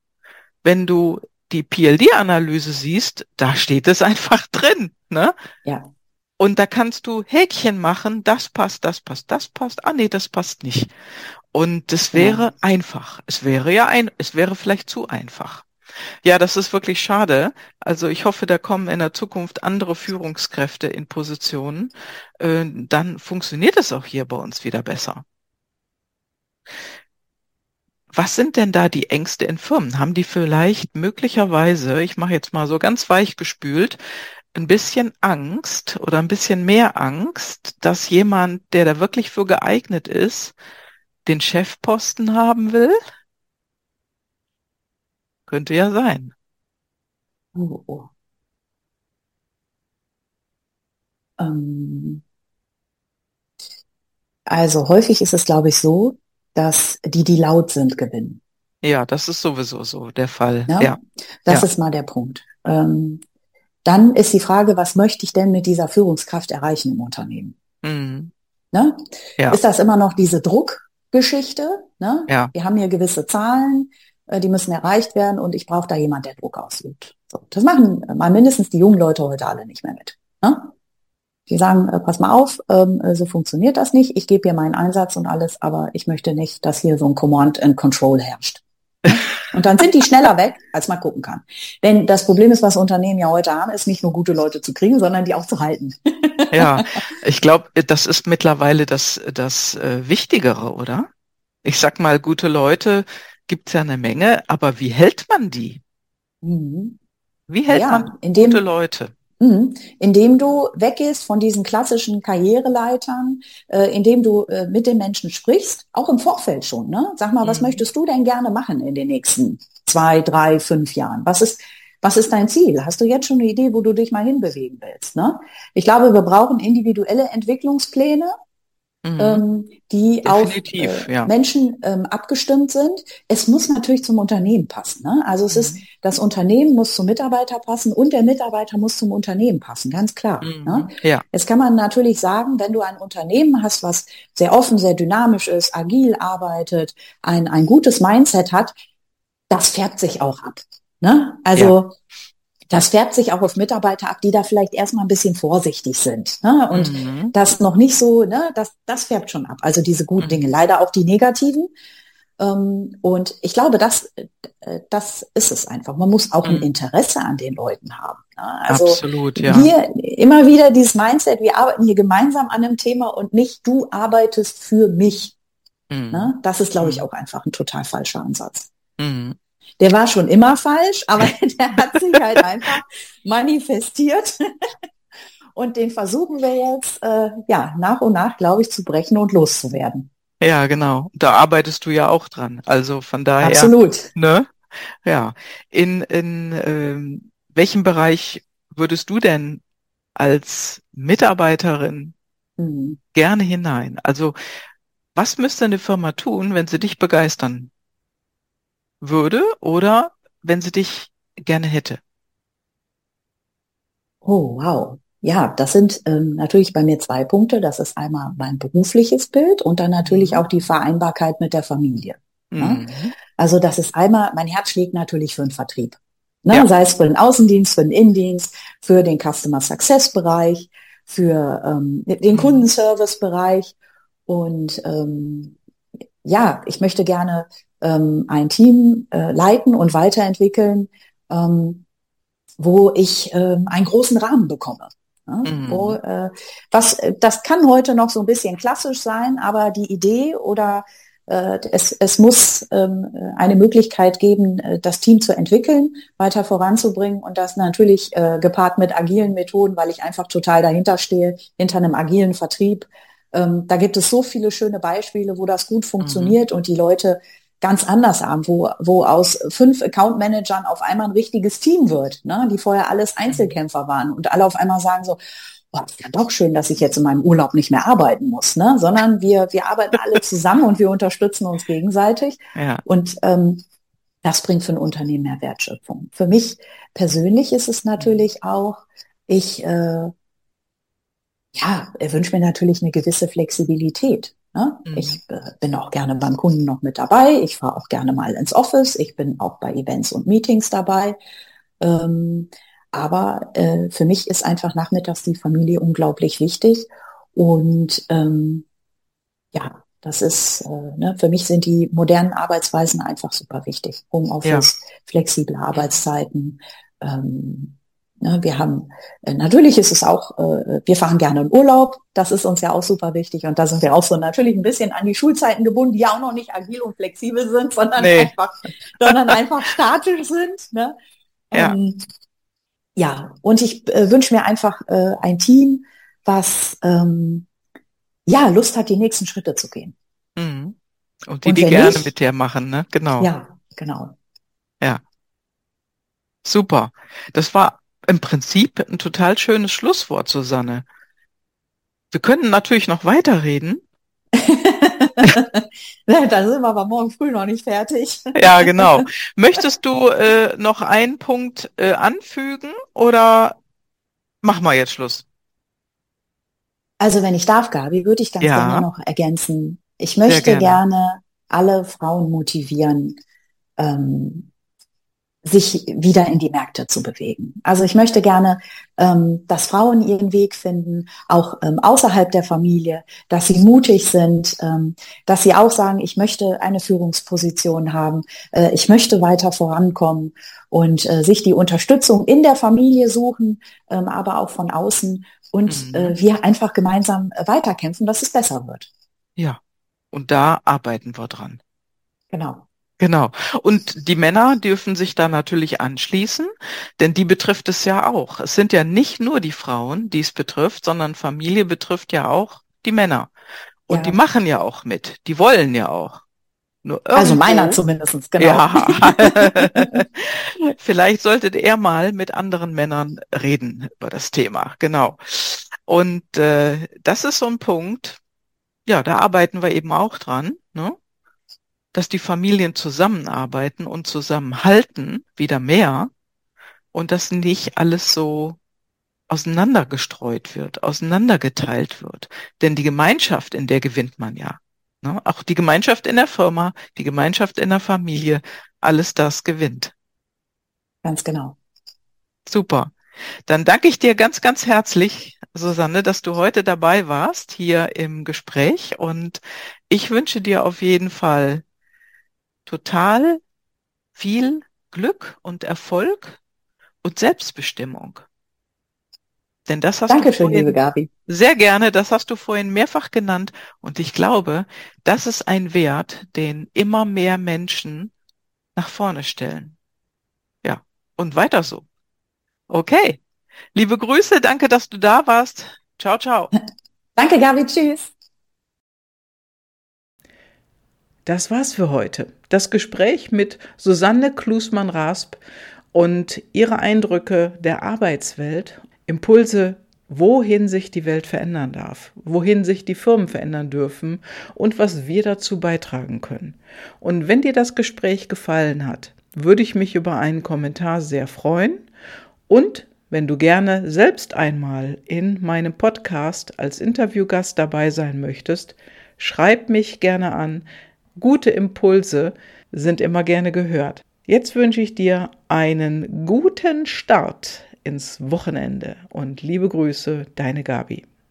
Wenn du die PLD-Analyse siehst, da steht es einfach drin. Ne? Ja. Und da kannst du Häkchen machen, das passt, das passt, das passt. Ah nee, das passt nicht. Und das wäre ja. einfach. Es wäre ja ein, es wäre vielleicht zu einfach. Ja, das ist wirklich schade. Also ich hoffe, da kommen in der Zukunft andere Führungskräfte in Positionen. Äh, dann funktioniert es auch hier bei uns wieder besser. Was sind denn da die Ängste in Firmen? Haben die vielleicht möglicherweise, ich mache jetzt mal so ganz weich gespült, ein bisschen Angst oder ein bisschen mehr Angst, dass jemand, der da wirklich für geeignet ist, den Chefposten haben will? Könnte ja sein. Oh, oh. Ähm, also häufig ist es, glaube ich, so, dass die, die laut sind, gewinnen. Ja, das ist sowieso so der Fall. Ja, ja. das ja. ist mal der Punkt. Ähm, dann ist die Frage, was möchte ich denn mit dieser Führungskraft erreichen im Unternehmen? Mhm. Ne? Ja. Ist das immer noch diese Druckgeschichte? Ne? Ja. Wir haben hier gewisse Zahlen, die müssen erreicht werden und ich brauche da jemand, der Druck ausübt. So, das machen mal mindestens die jungen Leute heute alle nicht mehr mit. Ne? Die sagen, äh, pass mal auf, ähm, so funktioniert das nicht. Ich gebe hier meinen Einsatz und alles, aber ich möchte nicht, dass hier so ein Command and Control herrscht. Und dann sind die schneller weg, als man gucken kann. Denn das Problem ist, was Unternehmen ja heute haben, ist nicht nur gute Leute zu kriegen, sondern die auch zu halten. Ja, ich glaube, das ist mittlerweile das, das äh, Wichtigere, oder? Ich sag mal, gute Leute gibt's ja eine Menge, aber wie hält man die? Mhm. Wie hält ja, man gute Leute? Mhm. Indem du weggehst von diesen klassischen Karriereleitern, äh, indem du äh, mit den Menschen sprichst, auch im Vorfeld schon. Ne? Sag mal, mhm. was möchtest du denn gerne machen in den nächsten zwei, drei, fünf Jahren? Was ist, was ist dein Ziel? Hast du jetzt schon eine Idee, wo du dich mal hinbewegen willst? Ne? Ich glaube, wir brauchen individuelle Entwicklungspläne Mhm. Ähm, die Definitiv, auf äh, ja. Menschen ähm, abgestimmt sind. Es muss natürlich zum Unternehmen passen. Ne? Also es mhm. ist, das Unternehmen muss zum Mitarbeiter passen und der Mitarbeiter muss zum Unternehmen passen, ganz klar. Mhm. Ne? Ja. Jetzt kann man natürlich sagen, wenn du ein Unternehmen hast, was sehr offen, sehr dynamisch ist, agil arbeitet, ein, ein gutes Mindset hat, das färbt sich auch ab. Ne? Also ja das färbt sich auch auf Mitarbeiter ab, die da vielleicht erstmal ein bisschen vorsichtig sind. Ne? Und mhm. das noch nicht so, ne, das, das färbt schon ab. Also diese guten mhm. Dinge, leider auch die negativen. Ähm, und ich glaube, das, äh, das ist es einfach. Man muss auch mhm. ein Interesse an den Leuten haben. Ne? Also Absolut, ja. Hier immer wieder dieses Mindset, wir arbeiten hier gemeinsam an einem Thema und nicht du arbeitest für mich. Mhm. Ne? Das ist, glaube ich, mhm. auch einfach ein total falscher Ansatz. Der war schon immer falsch, aber der hat sich halt einfach manifestiert. Und den versuchen wir jetzt, äh, ja, nach und nach, glaube ich, zu brechen und loszuwerden. Ja, genau. Da arbeitest du ja auch dran. Also von daher. Absolut. Ne? Ja. In, in ähm, welchem Bereich würdest du denn als Mitarbeiterin mhm. gerne hinein? Also was müsste eine Firma tun, wenn sie dich begeistern würde oder wenn sie dich gerne hätte? Oh, wow. Ja, das sind ähm, natürlich bei mir zwei Punkte. Das ist einmal mein berufliches Bild und dann natürlich mhm. auch die Vereinbarkeit mit der Familie. Ne? Mhm. Ja? Also das ist einmal, mein Herz schlägt natürlich für den Vertrieb. Ne? Ja. Sei es für den Außendienst, für den Innendienst, für den Customer Success Bereich, für ähm, den mhm. Kundenservice Bereich. Und ähm, ja, ich möchte gerne ähm, ein Team äh, leiten und weiterentwickeln, ähm, wo ich ähm, einen großen Rahmen bekomme. Ja, mhm. wo, äh, was, das kann heute noch so ein bisschen klassisch sein, aber die Idee oder äh, es, es muss ähm, eine Möglichkeit geben, äh, das Team zu entwickeln, weiter voranzubringen und das natürlich äh, gepaart mit agilen Methoden, weil ich einfach total dahinter stehe, hinter einem agilen Vertrieb. Ähm, da gibt es so viele schöne Beispiele, wo das gut funktioniert mhm. und die Leute ganz anders haben, wo, wo aus fünf Account Managern auf einmal ein richtiges Team wird, ne, die vorher alles Einzelkämpfer waren und alle auf einmal sagen so, oh, ist ja doch schön, dass ich jetzt in meinem Urlaub nicht mehr arbeiten muss, ne, sondern wir, wir arbeiten alle zusammen und wir unterstützen uns gegenseitig. Ja. Und ähm, das bringt für ein Unternehmen mehr Wertschöpfung. Für mich persönlich ist es natürlich auch, ich äh, ja, wünsche mir natürlich eine gewisse Flexibilität. Ne? Mhm. Ich äh, bin auch gerne beim Kunden noch mit dabei. Ich fahre auch gerne mal ins Office. Ich bin auch bei Events und Meetings dabei. Ähm, aber äh, für mich ist einfach nachmittags die Familie unglaublich wichtig. Und ähm, ja, das ist, äh, ne, für mich sind die modernen Arbeitsweisen einfach super wichtig. Homeoffice, ja. flexible Arbeitszeiten, ähm, Ne, wir haben, äh, natürlich ist es auch, äh, wir fahren gerne in Urlaub, das ist uns ja auch super wichtig und da sind wir auch so natürlich ein bisschen an die Schulzeiten gebunden, die ja auch noch nicht agil und flexibel sind, sondern nee. einfach, sondern einfach statisch sind. Ne? Ja. Ähm, ja, und ich äh, wünsche mir einfach äh, ein Team, was ähm, ja Lust hat, die nächsten Schritte zu gehen. Mhm. Und die, und die gerne nicht, mit dir machen, ne? Genau. Ja, genau. Ja. Super. Das war im Prinzip ein total schönes Schlusswort, Susanne. Wir können natürlich noch weiterreden. da sind wir aber morgen früh noch nicht fertig. ja, genau. Möchtest du äh, noch einen Punkt äh, anfügen oder machen wir jetzt Schluss? Also wenn ich darf, Gabi, würde ich ganz ja. gerne noch ergänzen. Ich möchte gerne. gerne. alle Frauen motivieren, ähm, sich wieder in die Märkte zu bewegen. Also ich möchte gerne, ähm, dass Frauen ihren Weg finden, auch ähm, außerhalb der Familie, dass sie mutig sind, ähm, dass sie auch sagen, ich möchte eine Führungsposition haben, äh, ich möchte weiter vorankommen und äh, sich die Unterstützung in der Familie suchen, ähm, aber auch von außen und mhm. äh, wir einfach gemeinsam äh, weiterkämpfen, dass es besser wird. Ja, und da arbeiten wir dran. Genau. Genau. Und die Männer dürfen sich da natürlich anschließen, denn die betrifft es ja auch. Es sind ja nicht nur die Frauen, die es betrifft, sondern Familie betrifft ja auch die Männer. Und ja. die machen ja auch mit. Die wollen ja auch. Nur also meiner zumindest, genau. Ja. Vielleicht solltet ihr mal mit anderen Männern reden über das Thema, genau. Und äh, das ist so ein Punkt, ja, da arbeiten wir eben auch dran. Ne? Dass die Familien zusammenarbeiten und zusammenhalten, wieder mehr, und dass nicht alles so auseinandergestreut wird, auseinandergeteilt wird. Denn die Gemeinschaft, in der gewinnt man ja. Ne? Auch die Gemeinschaft in der Firma, die Gemeinschaft in der Familie, alles das gewinnt. Ganz genau. Super. Dann danke ich dir ganz, ganz herzlich, Susanne, dass du heute dabei warst hier im Gespräch und ich wünsche dir auf jeden Fall total viel Glück und Erfolg und Selbstbestimmung. Denn das hast Dankeschön, du vorhin, liebe Gabi. Sehr gerne, das hast du vorhin mehrfach genannt und ich glaube, das ist ein Wert, den immer mehr Menschen nach vorne stellen. Ja, und weiter so. Okay. Liebe Grüße, danke, dass du da warst. Ciao, ciao. Danke, Gabi, tschüss. Das war's für heute. Das Gespräch mit Susanne Klusmann-Rasp und ihre Eindrücke der Arbeitswelt, Impulse, wohin sich die Welt verändern darf, wohin sich die Firmen verändern dürfen und was wir dazu beitragen können. Und wenn dir das Gespräch gefallen hat, würde ich mich über einen Kommentar sehr freuen und wenn du gerne selbst einmal in meinem Podcast als Interviewgast dabei sein möchtest, schreib mich gerne an Gute Impulse sind immer gerne gehört. Jetzt wünsche ich dir einen guten Start ins Wochenende und liebe Grüße, deine Gabi.